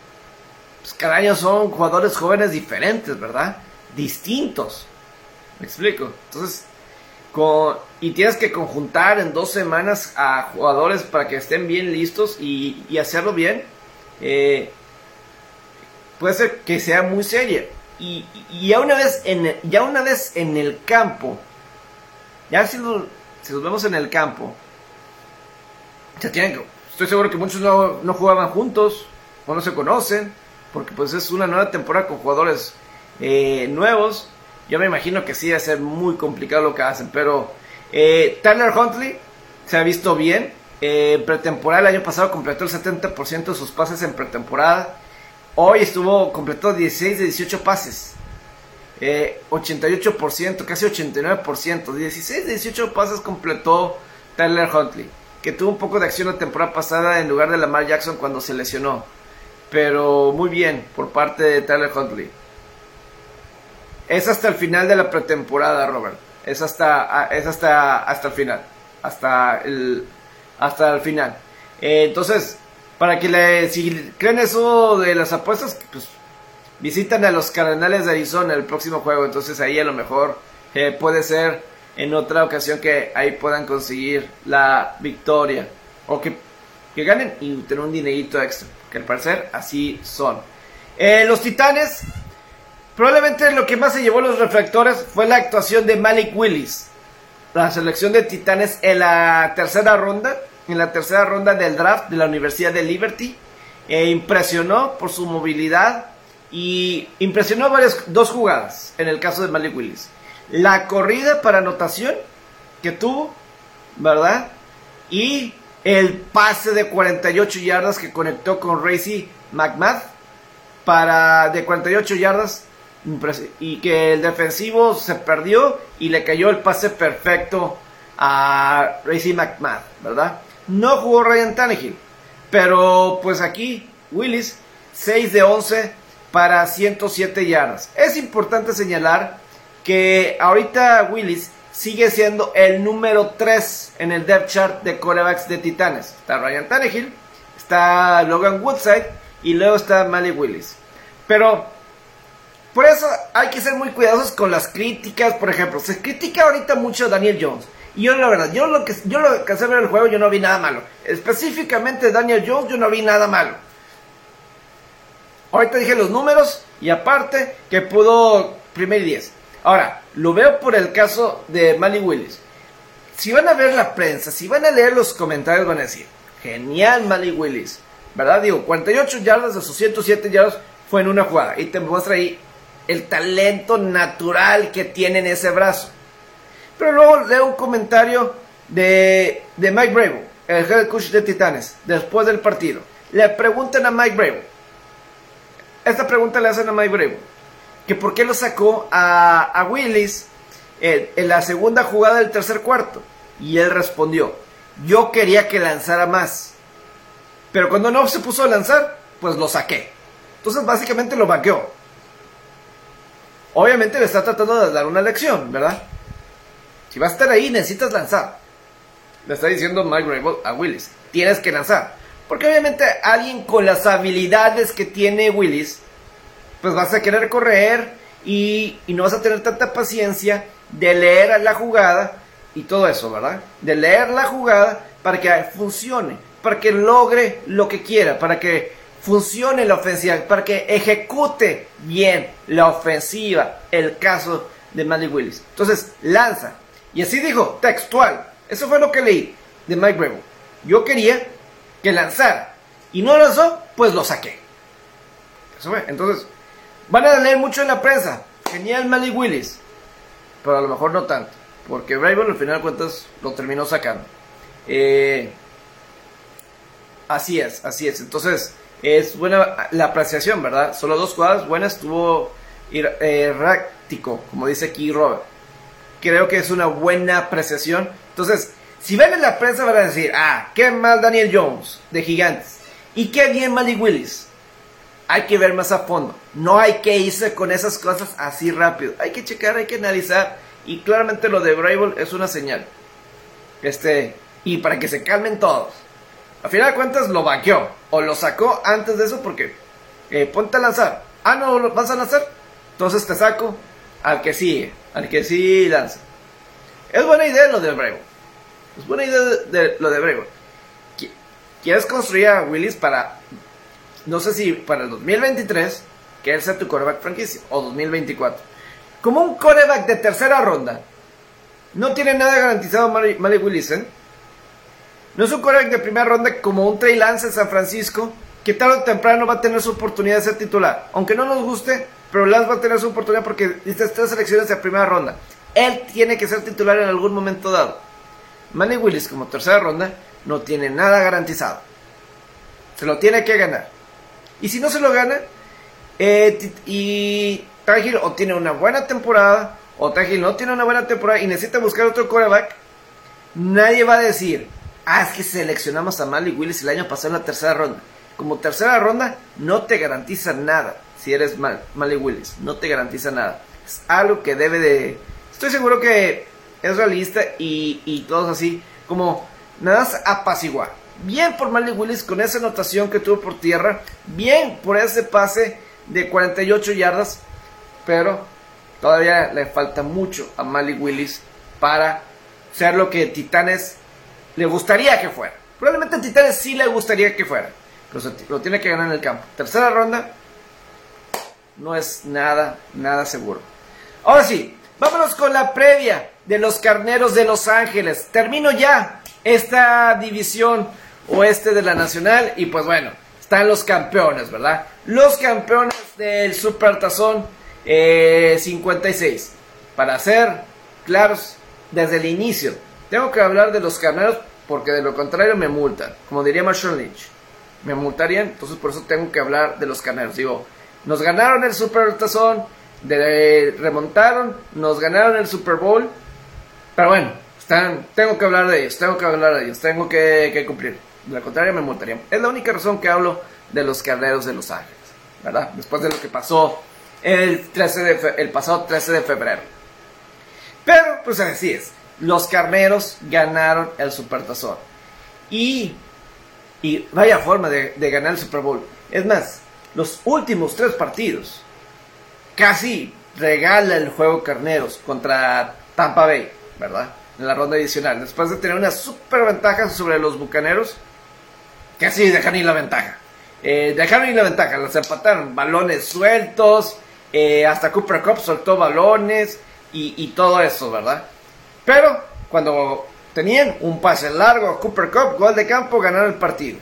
pues, cada año son jugadores jóvenes diferentes, ¿verdad? Distintos. ¿Me explico? Entonces, con, y tienes que conjuntar en dos semanas a jugadores para que estén bien listos y, hacerlo bien. Eh, puede ser que sea muy seria. Y, ya, una vez en, ya una vez en el campo, ya si, los vemos en el campo, ya tienen estoy seguro que muchos no, no, jugaban juntos o no se conocen, porque pues es una nueva temporada con jugadores eh, nuevos. Yo me imagino que sí va a ser muy complicado lo que hacen, pero eh, Tyler Huntley se ha visto bien. Eh, pretemporada el año pasado completó el 70% de sus pases en pretemporada. Hoy estuvo, completó 16 de 18 pases. Eh, 88%, casi 89%. 16 de 18 pases completó Tyler Huntley. Que tuvo un poco de acción la temporada pasada en lugar de Lamar Jackson cuando se lesionó. Pero muy bien por parte de Tyler Huntley. Es hasta el final de la pretemporada, Robert. Es hasta, es hasta, hasta el final. Hasta el, hasta el final. Eh, entonces, para que le, si creen eso de las apuestas, pues visitan a los Cardenales de Arizona el próximo juego. Entonces ahí a lo mejor eh, puede ser en otra ocasión que ahí puedan conseguir la victoria. O que, que ganen y tener un dinerito extra. Que al parecer así son. Eh, los Titanes, probablemente lo que más se llevó los reflectores fue la actuación de Malik Willis. La selección de Titanes en la tercera ronda en la tercera ronda del draft de la Universidad de Liberty. E impresionó por su movilidad y impresionó varias, dos jugadas en el caso de Malik Willis. La corrida para anotación que tuvo, ¿verdad? Y el pase de 48 yardas que conectó con Racy McMath para de 48 yardas y que el defensivo se perdió y le cayó el pase perfecto a Racy McMath, ¿verdad? No jugó Ryan Tannehill. Pero pues aquí, Willis, 6 de 11 para 107 yardas. Es importante señalar que ahorita Willis sigue siendo el número 3 en el depth chart de corebacks de Titanes. Está Ryan Tannehill, está Logan Woodside y luego está Malik Willis. Pero por eso hay que ser muy cuidadosos con las críticas. Por ejemplo, se critica ahorita mucho a Daniel Jones. Y yo la verdad, yo lo que yo lo que ver el juego, yo no vi nada malo. Específicamente Daniel Jones, yo no vi nada malo. Ahorita dije los números y aparte que pudo primer 10. Ahora, lo veo por el caso de Mali Willis. Si van a ver la prensa, si van a leer los comentarios, van a decir, genial Mali Willis. ¿Verdad? Digo, 48 yardas de sus 107 yardas fue en una jugada. Y te muestra ahí el talento natural que tiene en ese brazo. Pero luego leo un comentario de, de Mike Bravo, el head coach de Titanes, después del partido. Le preguntan a Mike Bravo. Esta pregunta le hacen a Mike Bravo. Que por qué lo sacó a, a Willis en, en la segunda jugada del tercer cuarto. Y él respondió, yo quería que lanzara más. Pero cuando no se puso a lanzar, pues lo saqué. Entonces básicamente lo vaqueó. Obviamente le está tratando de dar una lección, ¿verdad? Si vas a estar ahí, necesitas lanzar. Le está diciendo Mike Rabel a Willis. Tienes que lanzar. Porque obviamente alguien con las habilidades que tiene Willis, pues vas a querer correr y, y no vas a tener tanta paciencia de leer la jugada y todo eso, ¿verdad? De leer la jugada para que funcione, para que logre lo que quiera, para que funcione la ofensiva, para que ejecute bien la ofensiva, el caso de Manny Willis. Entonces, lanza. Y así dijo, textual. Eso fue lo que leí de Mike Bravo. Yo quería que lanzara. Y no lanzó, pues lo saqué. Eso fue. Entonces, van a leer mucho en la prensa. Genial Manny Willis. Pero a lo mejor no tanto. Porque Bravo al final de cuentas lo terminó sacando. Eh, así es, así es. Entonces, es buena la apreciación, ¿verdad? Solo dos jugadas buenas. Estuvo errático, como dice aquí Robert. Creo que es una buena apreciación. Entonces, si ven en la prensa van a decir, ah, qué mal Daniel Jones de Gigantes. Y qué bien Malik Willis. Hay que ver más a fondo. No hay que irse con esas cosas así rápido. Hay que checar, hay que analizar. Y claramente lo de Brable es una señal. Este, y para que se calmen todos. A final de cuentas lo banqueó. O lo sacó antes de eso porque eh, ponte a lanzar. Ah, no, ¿lo vas a lanzar? Entonces te saco al que sigue. Al que sí lanza. Es buena idea lo de Brego. Es buena idea de, lo de Brego. Quieres construir a Willis para. No sé si para el 2023. Que él sea tu coreback franquicia. O 2024. Como un coreback de tercera ronda. No tiene nada garantizado Malik Willis, ¿eh? No es un coreback de primera ronda como un Trey Lance en San Francisco, que tarde o temprano va a tener su oportunidad de ser titular. Aunque no nos guste, pero Lance va a tener su oportunidad porque estas tres selecciones de primera ronda. Él tiene que ser titular en algún momento dado. Manny Willis como tercera ronda no tiene nada garantizado. Se lo tiene que ganar. Y si no se lo gana, eh, y Tajil o tiene una buena temporada, o Tajil no tiene una buena temporada y necesita buscar otro coreback, nadie va a decir, ah, es que seleccionamos a Malik Willis el año pasado en la tercera ronda. Como tercera ronda no te garantiza nada si eres Mal Malik Willis, no te garantiza nada. Es algo que debe de... Estoy seguro que es realista y, y todos así, como nada más apaciguar. Bien por Malik Willis con esa anotación que tuvo por tierra, bien por ese pase de 48 yardas, pero todavía le falta mucho a Malik Willis para ser lo que Titanes le gustaría que fuera. Probablemente a Titanes sí le gustaría que fuera. Pero lo tiene que ganar en el campo. Tercera ronda. No es nada, nada seguro. Ahora sí, vámonos con la previa de los carneros de Los Ángeles. Termino ya esta división oeste de la Nacional. Y pues bueno, están los campeones, ¿verdad? Los campeones del Super Tazón 56. Eh, Para ser claros, desde el inicio tengo que hablar de los carneros porque de lo contrario me multan. Como diría Marshall Lynch. Me multarían, entonces por eso tengo que hablar de los carneros. Digo, nos ganaron el Super Tazón, remontaron, nos ganaron el Super Bowl. Pero bueno, están, tengo que hablar de ellos, tengo que hablar de ellos, tengo que, cumplir. De lo contrario me multarían. Es la única razón que hablo de los carneros de Los Ángeles. ¿Verdad? Después de lo que pasó el, 13 de el pasado 13 de febrero. Pero, pues así es los carneros ganaron el Supertazón. Y, y vaya forma de, ganar el Super Bowl. Es más, los últimos tres partidos casi regala el juego Carneros contra Tampa Bay, ¿verdad? En la ronda adicional. Después de tener una super ventaja sobre los bucaneros, casi dejan ir la ventaja. Eh, dejaron ir la ventaja, los empataron. Balones sueltos, eh, hasta Cooper Cup soltó balones y, y todo eso, ¿verdad? Pero cuando tenían un pase largo a Cooper Cup, gol de campo, ganaron el partido.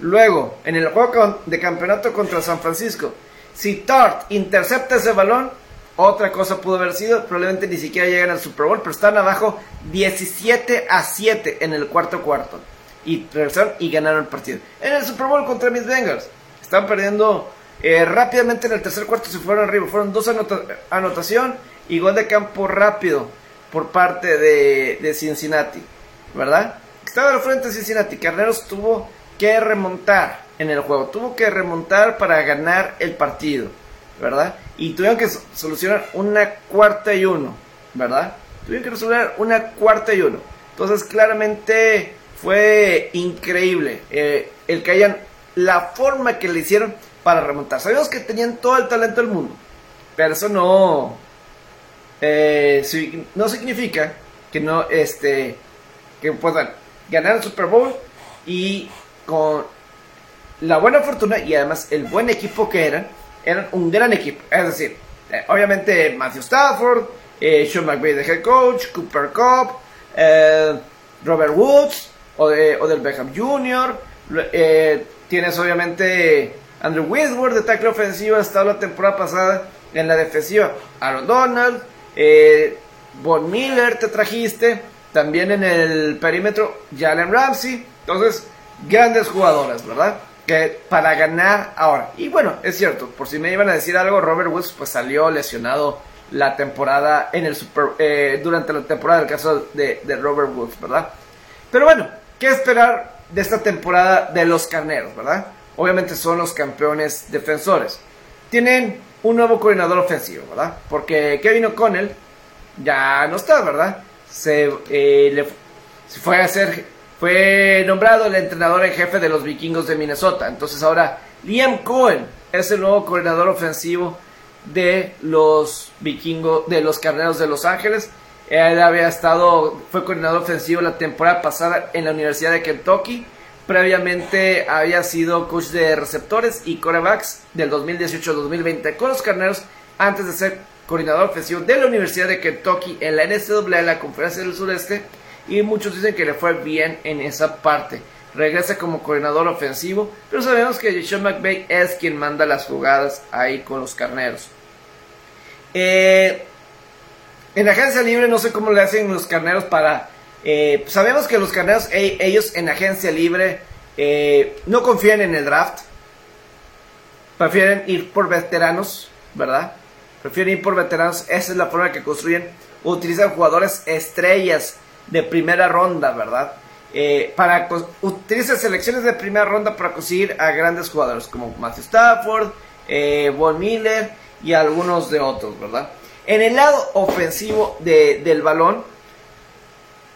Luego, en el juego de campeonato contra San Francisco, si Tart intercepta ese balón, otra cosa pudo haber sido, probablemente ni siquiera llegan al Super Bowl, pero están abajo 17 a 7 en el cuarto cuarto. Y regresaron y ganaron el partido. En el Super Bowl contra mis Bengals, están perdiendo eh, rápidamente en el tercer cuarto, se fueron arriba. Fueron dos anotación y gol de campo rápido por parte de, Cincinnati, ¿verdad? Estaba al frente de Cincinnati, Carneros tuvo que remontar en el juego, tuvo que remontar para ganar el partido, ¿verdad? Y tuvieron que solucionar una cuarta y uno, ¿verdad? Tuvieron que resolver una cuarta y uno. Entonces claramente fue increíble eh, el que hayan la forma que le hicieron para remontar. Sabíamos que tenían todo el talento del mundo, Pero eso no, eh, no significa que no, este, que puedan ganar el Super Bowl y con la buena fortuna y además el buen equipo que eran, eran un gran equipo. Es decir, eh, obviamente Matthew Stafford, eh, Sean McVay de head coach, Cooper Cup, eh, Robert Woods, o, de, o del Beckham Jr. tienes obviamente Andrew Whitworth de tackle ofensivo, ha estado la temporada pasada en la defensiva. Aaron Donald, Von Miller te trajiste, también en el perímetro Jalen Ramsey. Entonces, grandes jugadoras, ¿verdad? Que para ganar ahora. Y bueno, es cierto, por si me iban a decir algo, Robert Woods pues salió lesionado la temporada en el super, eh, durante la temporada del caso de, Robert Woods, ¿verdad? Pero bueno, ¿qué esperar de esta temporada de los carneros, ¿verdad? Obviamente son los campeones defensores. Tienen un nuevo coordinador ofensivo, ¿verdad? Porque Kevin O'Connell ya no está, ¿verdad? Se, eh, le, se fue a hacer fue nombrado el entrenador en jefe de los vikingos de Minnesota. Entonces ahora Liam Cohen es el nuevo coordinador ofensivo de los vikingos, de los carneros de Los Ángeles. Él había estado, fue coordinador ofensivo la temporada pasada en la Universidad de Kentucky. Previamente había sido coach de receptores y corebacks del 2018-2020 con los carneros antes de ser coordinador ofensivo de la Universidad de Kentucky en la NCAA, en la Conferencia del Sureste y muchos dicen que le fue bien en esa parte. Regresa como coordinador ofensivo, pero sabemos que Sean McVay es quien manda las jugadas ahí con los carneros. Eh, en agencia libre no sé cómo le hacen los carneros para... Eh, sabemos que los carneros, ellos en agencia libre eh, no confían en el draft. Prefieren ir por veteranos, ¿verdad? Prefieren ir por veteranos. Esa es la forma que construyen. Utilizan jugadores estrellas de primera ronda, ¿verdad? Eh, para utiliza selecciones de primera ronda para conseguir a grandes jugadores como Matthew Stafford, Von Miller y algunos de otros, ¿verdad? En el lado ofensivo del balón,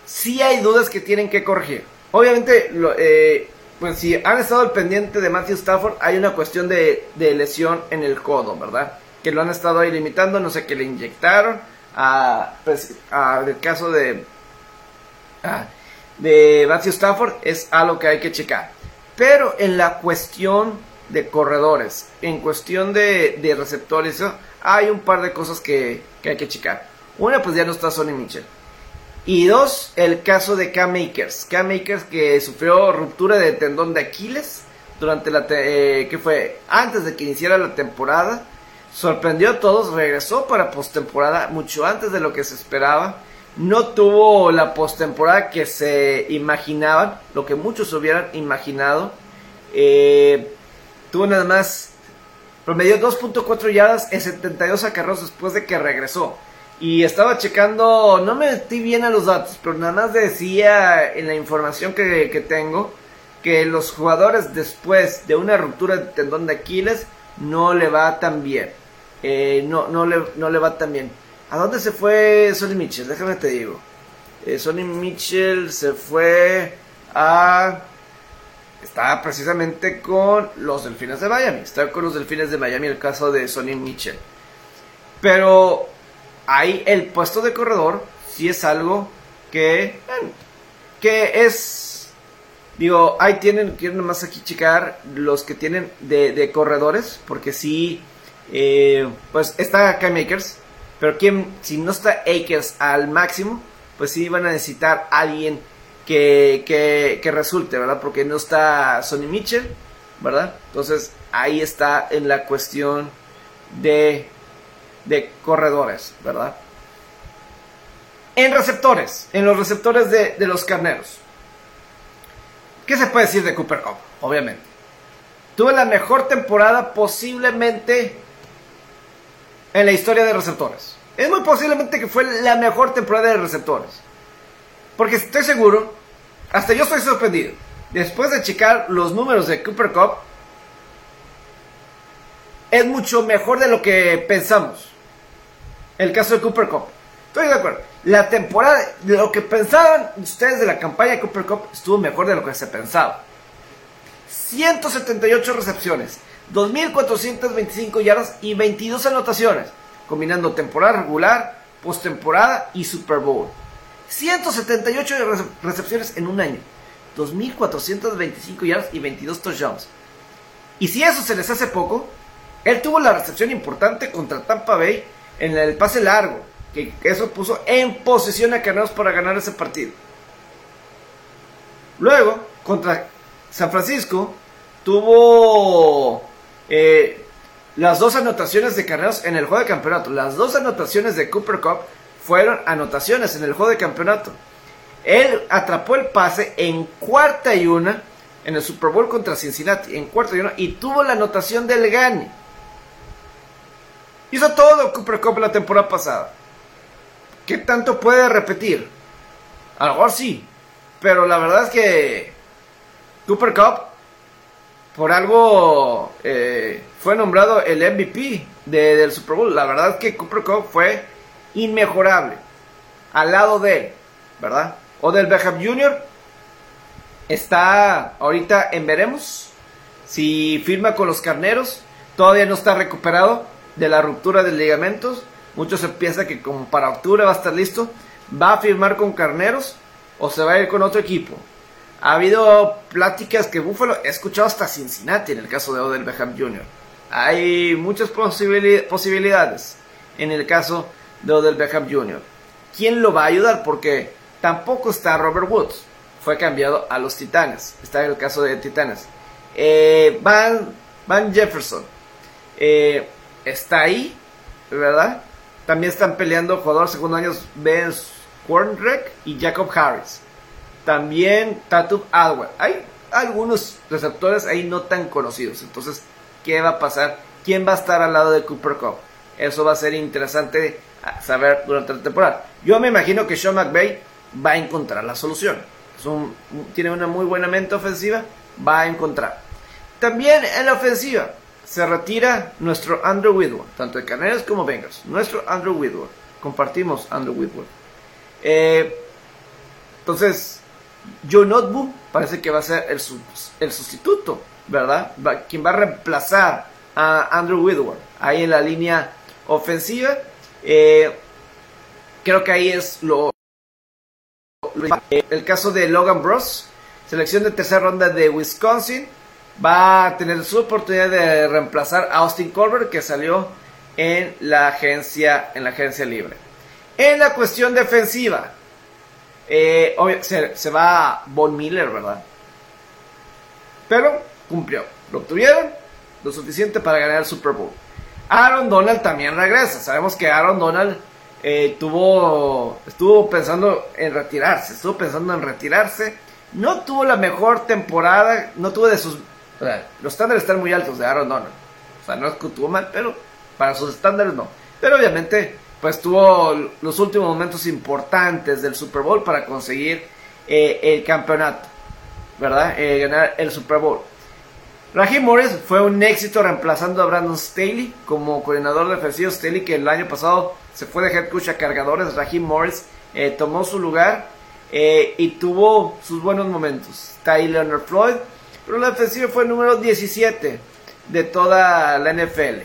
sí hay dudas que tienen que corregir. Obviamente, eh, pues si han estado al pendiente de Matthew Stafford, hay una cuestión de, lesión en el codo, ¿verdad? Que lo han estado ahí limitando, no sé qué le inyectaron. A, pues, el caso de de Matthew Stafford es algo que hay que checar. Pero en la cuestión de corredores, en cuestión de, receptores, hay un par de cosas que, hay que checar. Una, pues ya no está Sonny Mitchell. Y dos, el caso de Cam Makers. Cam Makers que sufrió ruptura de tendón de Aquiles durante la eh, que fue antes de que iniciara la temporada. Sorprendió a todos, regresó para postemporada mucho antes de lo que se esperaba no tuvo la postemporada que se imaginaban, lo que muchos hubieran imaginado. Eh, tuvo nada más, promedió 2.4 yardas en 72 acarreos después de que regresó. Y estaba checando, no me metí bien a los datos, pero nada más decía en la información que, tengo que los jugadores después de una ruptura de tendón de Aquiles no le va tan bien. Eh, no, no, le, no le va tan bien. ¿A dónde se fue Sonny Mitchell? Déjame te digo. Eh, Sonny Mitchell se fue a... Está precisamente con los Delfines de Miami. Está con los Delfines de Miami el caso de Sonny Mitchell. Pero ahí el puesto de corredor sí es algo que... Que es... Digo, ahí tienen, quiero nomás aquí checar los que tienen de, corredores. Porque sí... Eh, pues está Kai Makers, pero quien, si no está Akers al máximo, pues sí van a necesitar alguien que, que, resulte, ¿verdad? Porque no está Sonny Mitchell, ¿verdad? Entonces ahí está en la cuestión de, de corredores, ¿verdad? En receptores, en los receptores de, de los carneros. ¿Qué se puede decir de Cooper Cup? Obviamente. Tuve la mejor temporada posiblemente en la historia de receptores. Es muy posiblemente que fue la mejor temporada de receptores. Porque estoy seguro, hasta yo estoy sorprendido. Después de checar los números de Cooper Cup, es mucho mejor de lo que pensamos. El caso de Cooper Cup. Estoy de acuerdo. La temporada, lo que pensaban ustedes de la campaña de Cooper Cup estuvo mejor de lo que se pensaba. 178 recepciones, 2.425 yardas y 22 anotaciones. combinando temporada regular, postemporada y Super Bowl. 178 recepciones en un año, 2.425 yardas y 22 touchdowns. Y si eso se les hace poco, él tuvo la recepción importante contra Tampa Bay en el pase largo, que eso puso en posición a Carneros para ganar ese partido. Luego, contra San Francisco, tuvo eh, las dos anotaciones de Carneros en el juego de campeonato. Las dos anotaciones de Cooper Cup fueron anotaciones en el juego de campeonato. Él atrapó el pase en cuarta y una en el Super Bowl contra Cincinnati, en cuarta y una, y tuvo la anotación del Gane. Hizo todo Cooper Cup la temporada pasada. ¿Qué tanto puede repetir? A lo mejor sí, pero la verdad es que Cooper Cup, por algo, eh, fue nombrado el MVP del Super Bowl. La verdad es que Cooper Cup fue inmejorable al lado de él, ¿verdad? O del Beckham Jr. está ahorita en veremos si firma con los carneros. Todavía no está recuperado de la ruptura de ligamentos. Muchos se piensa que como para octubre va a estar listo. Va a firmar con carneros o se va a ir con otro equipo. Ha habido pláticas que Buffalo, he escuchado hasta Cincinnati en el caso de Odell Beckham Jr. Hay muchas posibilidades en el caso de Odell Beckham Jr. ¿Quién lo va a ayudar? Porque tampoco está Robert Woods. Fue cambiado a los Titanes. Está en el caso de Titanes. Eh, Van, Van Jefferson. Eh, está ahí, ¿verdad? También están peleando jugadores segundo años Ben Kornrek y Jacob Harris. También Tatum Adwell. Hay algunos receptores ahí no tan conocidos. Entonces, ¿qué va a pasar? ¿Quién va a estar al lado de Cooper Cup? Eso va a ser interesante saber durante la temporada. Yo me imagino que Sean McVay va a encontrar la solución. tiene una muy buena mente ofensiva, va a encontrar. También en la ofensiva se retira nuestro Andrew Whitworth, tanto de Canarias como Bengals. Nuestro Andrew Whitworth. Compartimos Andrew Whitworth. Eh, entonces, Joe Notbu parece que va a ser el, el sustituto, ¿verdad? quien va a reemplazar a Andrew Whitworth ahí en la línea ofensiva. Eh, creo que ahí es lo, El caso de Logan Bros, selección de tercera ronda de Wisconsin, va a tener su oportunidad de reemplazar a Austin Colbert que salió en la agencia, en la agencia libre. En la cuestión defensiva, eh, se, se, va Von Miller, ¿verdad? Pero cumplió. Lo obtuvieron lo suficiente para ganar el Super Bowl. Aaron Donald también regresa. Sabemos que Aaron Donald eh, tuvo, estuvo pensando en retirarse. Estuvo pensando en retirarse. No tuvo la mejor temporada. No tuvo de sus. Los estándares están muy altos de Aaron Donald. O sea, no es que tuvo mal, pero para sus estándares no. Pero obviamente, pues tuvo los últimos momentos importantes del Super Bowl para conseguir eh, el campeonato. ¿Verdad? Eh, ganar el Super Bowl. Raheem Morris fue un éxito reemplazando a Brandon Staley como coordinador defensivo. Staley que el año pasado se fue de head coach a cargadores. Raheem Morris eh, tomó su lugar eh, y tuvo sus buenos momentos. Tyler Floyd, pero la defensiva fue el número 17 de toda la NFL.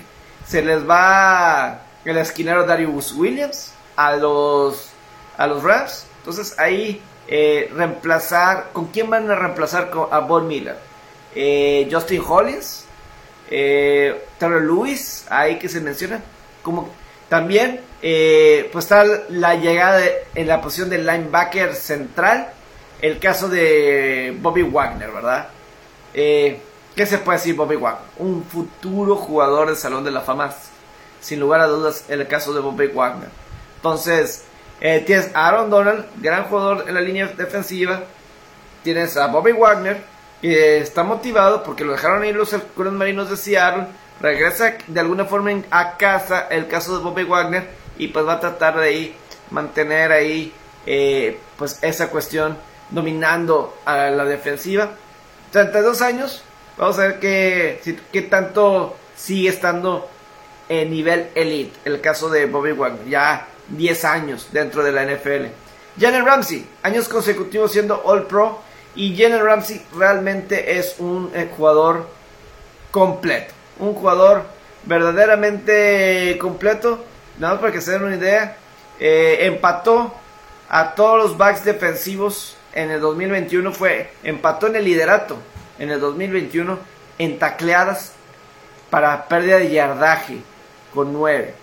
Se les va el esquinero Darius Williams a los, a los Rams. Entonces ahí eh, reemplazar, ¿con quién van a reemplazar a Von Miller? Eh, Justin Hollins, eh, Taylor Lewis, ahí que se menciona, como también eh, pues está la llegada en la posición del linebacker central, el caso de Bobby Wagner, ¿verdad? Eh, ¿Qué se puede decir Bobby Wagner? Un futuro jugador del Salón de la Fama, sin lugar a dudas, el caso de Bobby Wagner. Entonces, tienes a Aaron Donald, gran jugador en la línea defensiva, tienes a Bobby Wagner, está motivado porque lo dejaron ir los escudos marinos de Seattle. Regresa de alguna forma a casa el caso de Bobby Wagner y pues va a tratar de ahí mantener ahí eh, pues esa cuestión dominando a la defensiva. 32 años, vamos a ver qué, qué tanto sigue estando en nivel elite. El caso de Bobby Wagner, ya 10 años dentro de la NFL. Jalen Ramsey, años consecutivos siendo All Pro y Jalen Ramsey realmente es un eh, jugador completo. Un jugador verdaderamente completo. nada más para que se den una idea, eh, empató a todos los backs defensivos en el 2021, fue, empató en el liderato en el 2021 en tacleadas para pérdida de yardaje con 9.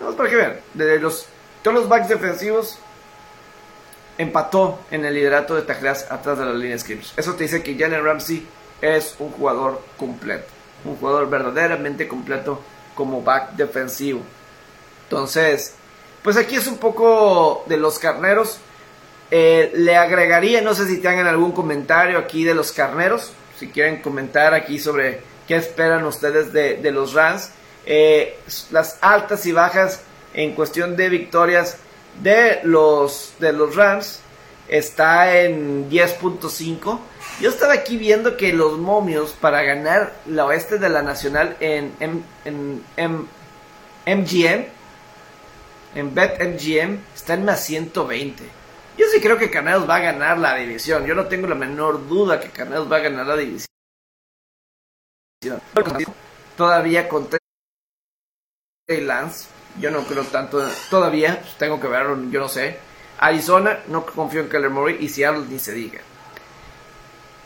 Vamos para que vean, de los, todos los backs defensivos empató en el liderato de tacleadas atrás de la línea scrimmage. Eso te dice que Jalen Ramsey es un jugador completo, un jugador verdaderamente completo como back defensivo. Entonces, pues aquí es un poco de los carneros. Eh, le agregaría, no sé si tengan algún comentario aquí de los carneros, si quieren comentar aquí sobre qué esperan ustedes de, los Rams. Eh, las altas y bajas en cuestión de victorias de los, de los Rams está en 10.5. Yo estaba aquí viendo que los momios para ganar la oeste de la nacional en, en, en, MGM, en BetMGM, está en más 120. Yo sí creo que Carneros va a ganar la división. Yo no tengo la menor duda que Carneros va a ganar la división. Todavía con Lance, yo no creo tanto todavía, pues, tengo que verlo, yo no sé. Arizona, no confío en Keller Murray y Seattle ni se diga.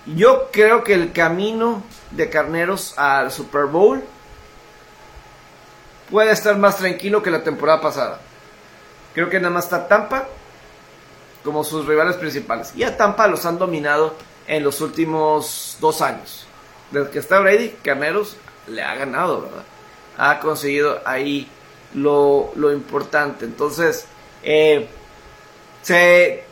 Yo creo que el camino de Carneros al Super Bowl puede estar más tranquilo que la temporada pasada. Creo que nada más está Tampa como sus rivales principales. Y a Tampa los han dominado en los últimos dos años. Desde que está Brady, Carneros le ha ganado, ¿verdad? Ha conseguido ahí lo, importante. Entonces, eh, se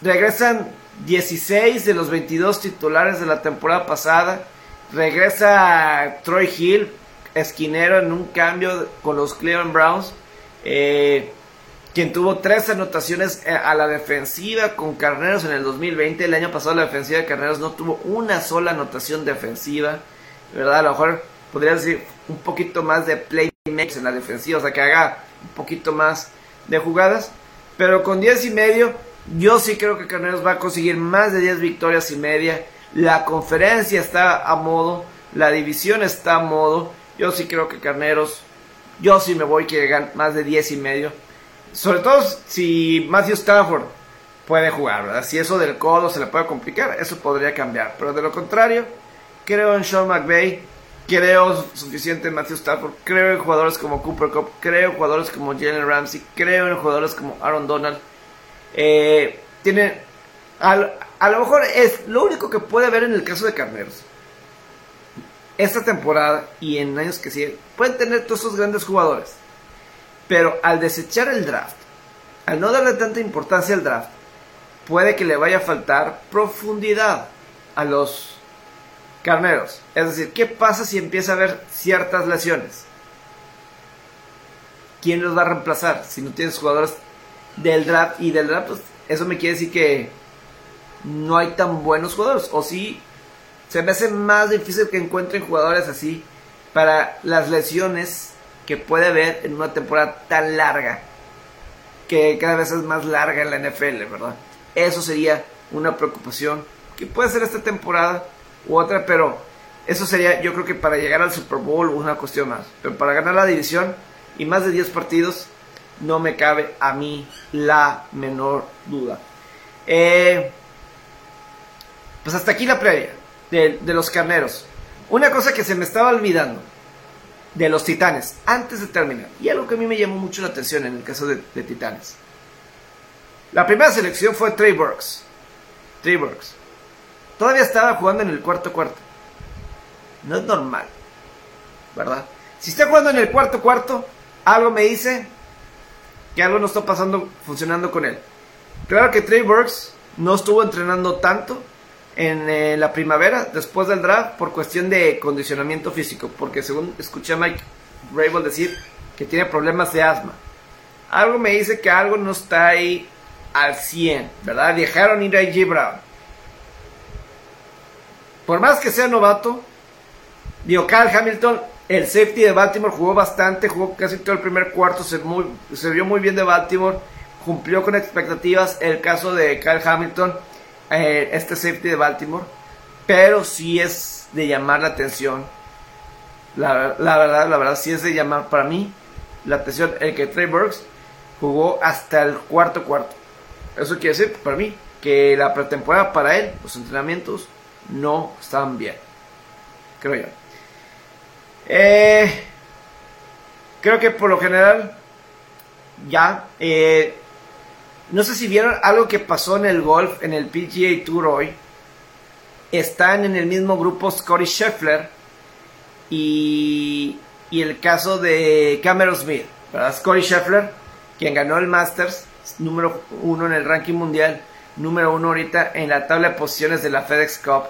regresan 16 de los 22 titulares de la temporada pasada. Regresa Troy Hill, esquinero en un cambio con los Cleveland Browns. Eh, quien tuvo tres anotaciones eh, a la defensiva con Carneros en el 2020. El año pasado la defensiva de Carneros no tuvo una sola anotación defensiva. ¿Verdad? A lo mejor podría decir un poquito más de playmakers en la defensiva. O sea, que haga un poquito más de jugadas. Pero con 10 y medio, yo sí creo que Carneros va a conseguir más de 10 victorias y media. La conferencia está a modo. La división está a modo. Yo sí creo que Carneros, yo sí me voy que llegan más de 10 y medio sobre todo si Matthew Stafford puede jugar. Si eso del codo se le puede complicar, eso podría cambiar. Pero de lo contrario, creo en Sean McVay, creo suficiente en Matthew Stafford, creo en jugadores como Cooper Cup, creo en jugadores como Jalen Ramsey, creo en jugadores como Aaron Donald. Eh, tiene, a, lo mejor es lo único que puede haber en el caso de Carneros. Esta temporada y en años que siguen, pueden tener todos esos grandes jugadores pero al desechar el draft, al no darle tanta importancia al draft, puede que le vaya a faltar profundidad a los carneros. Es decir, ¿qué pasa si empieza a haber ciertas lesiones? ¿Quién los va a reemplazar si no tienes jugadores del draft? Y del draft, pues, eso me quiere decir que no hay tan buenos jugadores. O si se me hace más difícil que encuentren jugadores así para las lesiones que puede haber en una temporada tan larga, que cada vez es más larga en la NFL, ¿verdad? Eso sería una preocupación que puede ser esta temporada u otra, pero eso sería, yo creo que para llegar al Super Bowl una cuestión más. Pero para ganar la división y más de 10 partidos, no me cabe a mí la menor duda. Eh, pues hasta aquí la previa de, de los carneros. Una cosa que se me estaba olvidando de los Titanes, antes de terminar. Y algo que a mí me llamó mucho la atención en el caso de, Titanes. La primera selección fue Trey Burks. Trey. Todavía estaba jugando en el cuarto cuarto. No es normal. ¿Verdad? Si está jugando en el cuarto cuarto, algo me dice que algo no está pasando, funcionando con él. Claro que Trey no estuvo entrenando tanto en eh, la primavera, después del draft, por cuestión de condicionamiento físico, porque según escuché a Mike Rabel decir que tiene problemas de asma. Algo me dice que algo no está ahí al 100, ¿verdad? Dejaron ir a J. Brown. Por más que sea novato, digo, Kyle Hamilton, el safety de Baltimore jugó bastante, jugó casi todo el primer cuarto, se, vio muy bien de Baltimore, cumplió con expectativas. El caso de Kyle Hamilton eh, este safety de Baltimore, pero sí es de llamar la atención. La, verdad, la verdad, sí es de llamar para mí. la atención el que Trey Burks jugó hasta el cuarto cuarto. Eso quiere decir para mí que la pretemporada para él, los entrenamientos no estaban bien. Creo yo. Eh, creo que por lo general ya eh, no sé si vieron algo que pasó en el golf, en el PGA Tour hoy. Están en el mismo grupo Scotty Scheffler y, y el caso de Cameron Smith. Scotty Scheffler, quien ganó el Masters, número uno en el ranking mundial, número uno ahorita en la tabla de posiciones de la FedEx Cup.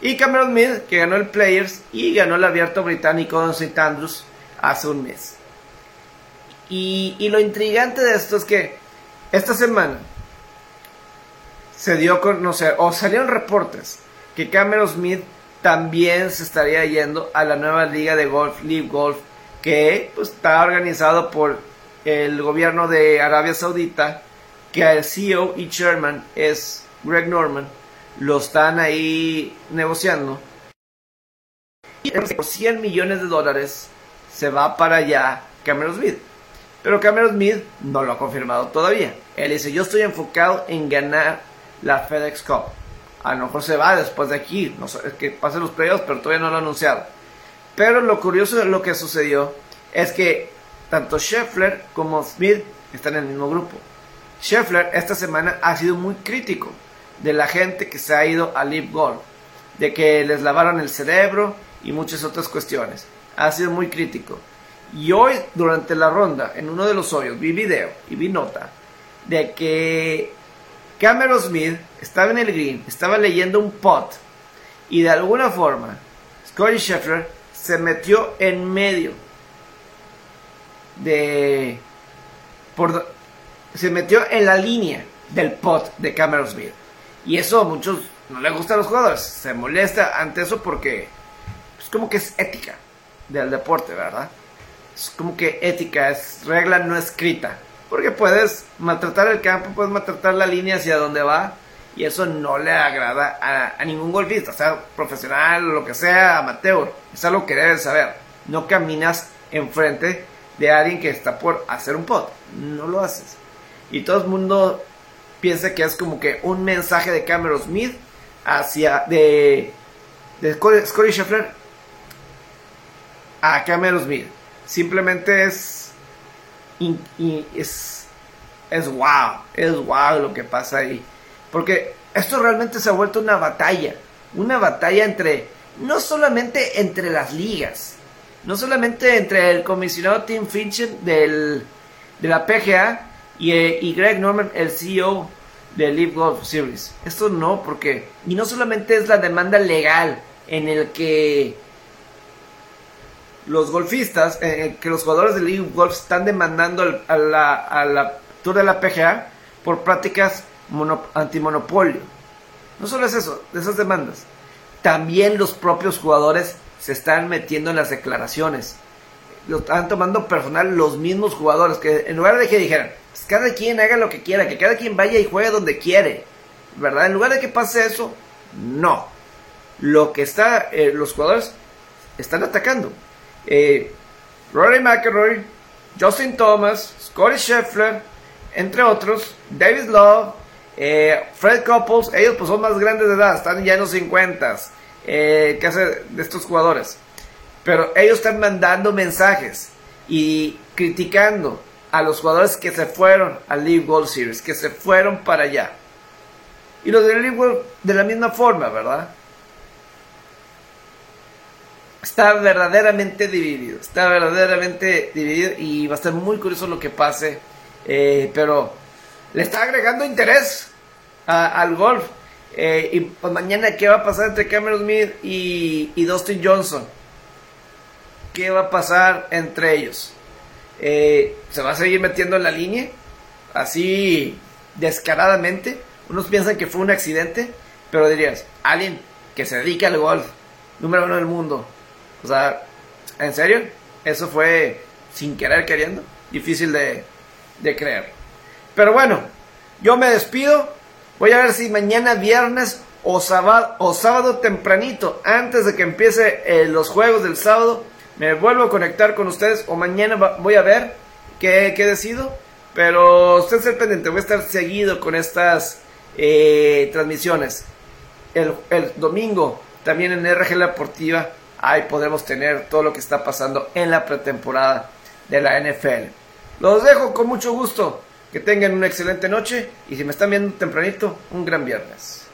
Y Cameron Smith, que ganó el Players y ganó el abierto británico en St. Andrews hace un mes. Y lo intrigante de esto es que esta semana se dio a conocer, o salieron reportes, que Cameron Smith también se estaría yendo a la nueva liga de golf, Live Golf, que pues, está organizado por el gobierno de Arabia Saudita, que el CEO y chairman es Greg Norman, lo están ahí negociando. Y por 100 millones de dólares se va para allá Cameron Smith. Pero Cameron Smith no lo ha confirmado todavía. Él dice, yo estoy enfocado en ganar la FedEx Cup. A lo mejor se va después de aquí, no sé, es que pasen los playoffs, pero todavía no lo ha anunciado. Pero lo curioso de lo que sucedió es que tanto Scheffler como Smith están en el mismo grupo. Scheffler esta semana ha sido muy crítico de la gente que se ha ido a Live Golf, de que les lavaron el cerebro y muchas otras cuestiones. Ha sido muy crítico. Y hoy, durante la ronda, en uno de los hoyos, vi video y vi nota de que Cameron Smith estaba en el green, estaba leyendo un pot y de alguna forma Scotty Scheffler se metió en medio de por, se metió en la línea del pot de Cameron Smith. Y eso a muchos no les gusta a los jugadores se molesta ante eso porque es pues, como que es ética del deporte verdad es como que ética, es regla no escrita. Porque puedes maltratar el campo, puedes maltratar la línea hacia donde va. Y eso no le agrada a, ningún golfista, sea profesional lo que sea, amateur. Es algo que debes saber. No caminas enfrente de alguien que está por hacer un pot. No lo haces. Y todo el mundo piensa que es como que un mensaje de Cameron Smith hacia de, de Scotty Scheffler a Cameron Smith simplemente es, es, es wow, es wow lo que pasa ahí. Porque esto realmente se ha vuelto una batalla, una batalla entre, no solamente entre las ligas, no solamente entre el comisionado Tim Finch del, de la PGA y, y Greg Norman, el CEO de Live Golf Series. Esto no, porque, y no solamente es la demanda legal en el que los golfistas, eh, eh, que los jugadores de League Golf están demandando a la, a la Tour de la PGA por prácticas antimonopolio. No solo es eso, de esas demandas. También los propios jugadores se están metiendo en las declaraciones. Lo están tomando personal los mismos jugadores, que en lugar de que dijeran, pues cada quien haga lo que quiera, que cada quien vaya y juegue donde quiere, ¿verdad? En lugar de que pase eso, no. Lo que está, eh, los jugadores están atacando eh, Rory McIlroy, Justin Thomas, Scotty Scheffler, entre otros, David Love, eh, Fred Couples, ellos pues son más grandes de edad, están ya en los 50, eh, ¿qué hace de estos jugadores? Pero ellos están mandando mensajes y criticando a los jugadores que se fueron al League World Series, que se fueron para allá. Y los del League World de la misma forma, ¿verdad? Está verdaderamente dividido. Está verdaderamente dividido y va a ser muy curioso lo que pase. Eh, pero le está agregando interés al golf. Eh, y pues mañana, ¿qué va a pasar entre Cameron Smith y, Dustin Johnson? ¿Qué va a pasar entre ellos? Eh, ¿Se va a seguir metiendo en la línea? Así descaradamente. Unos piensan que fue un accidente, pero dirías, alguien que se dedica al golf, número uno del mundo, o sea, ¿en serio? Eso fue sin querer queriendo. Difícil de, creer. Pero bueno, yo me despido. Voy a ver si mañana viernes o sábado, o sábado tempranito, antes de que empiece eh, los juegos del sábado, me vuelvo a conectar con ustedes o mañana voy a ver qué, decido. Pero usted se pendiente, voy a estar seguido con estas eh, transmisiones. El, el, domingo también en RG Deportiva, ahí podremos tener todo lo que está pasando en la pretemporada de la NFL. Los dejo con mucho gusto. Que tengan una excelente noche y si me están viendo tempranito, un gran viernes.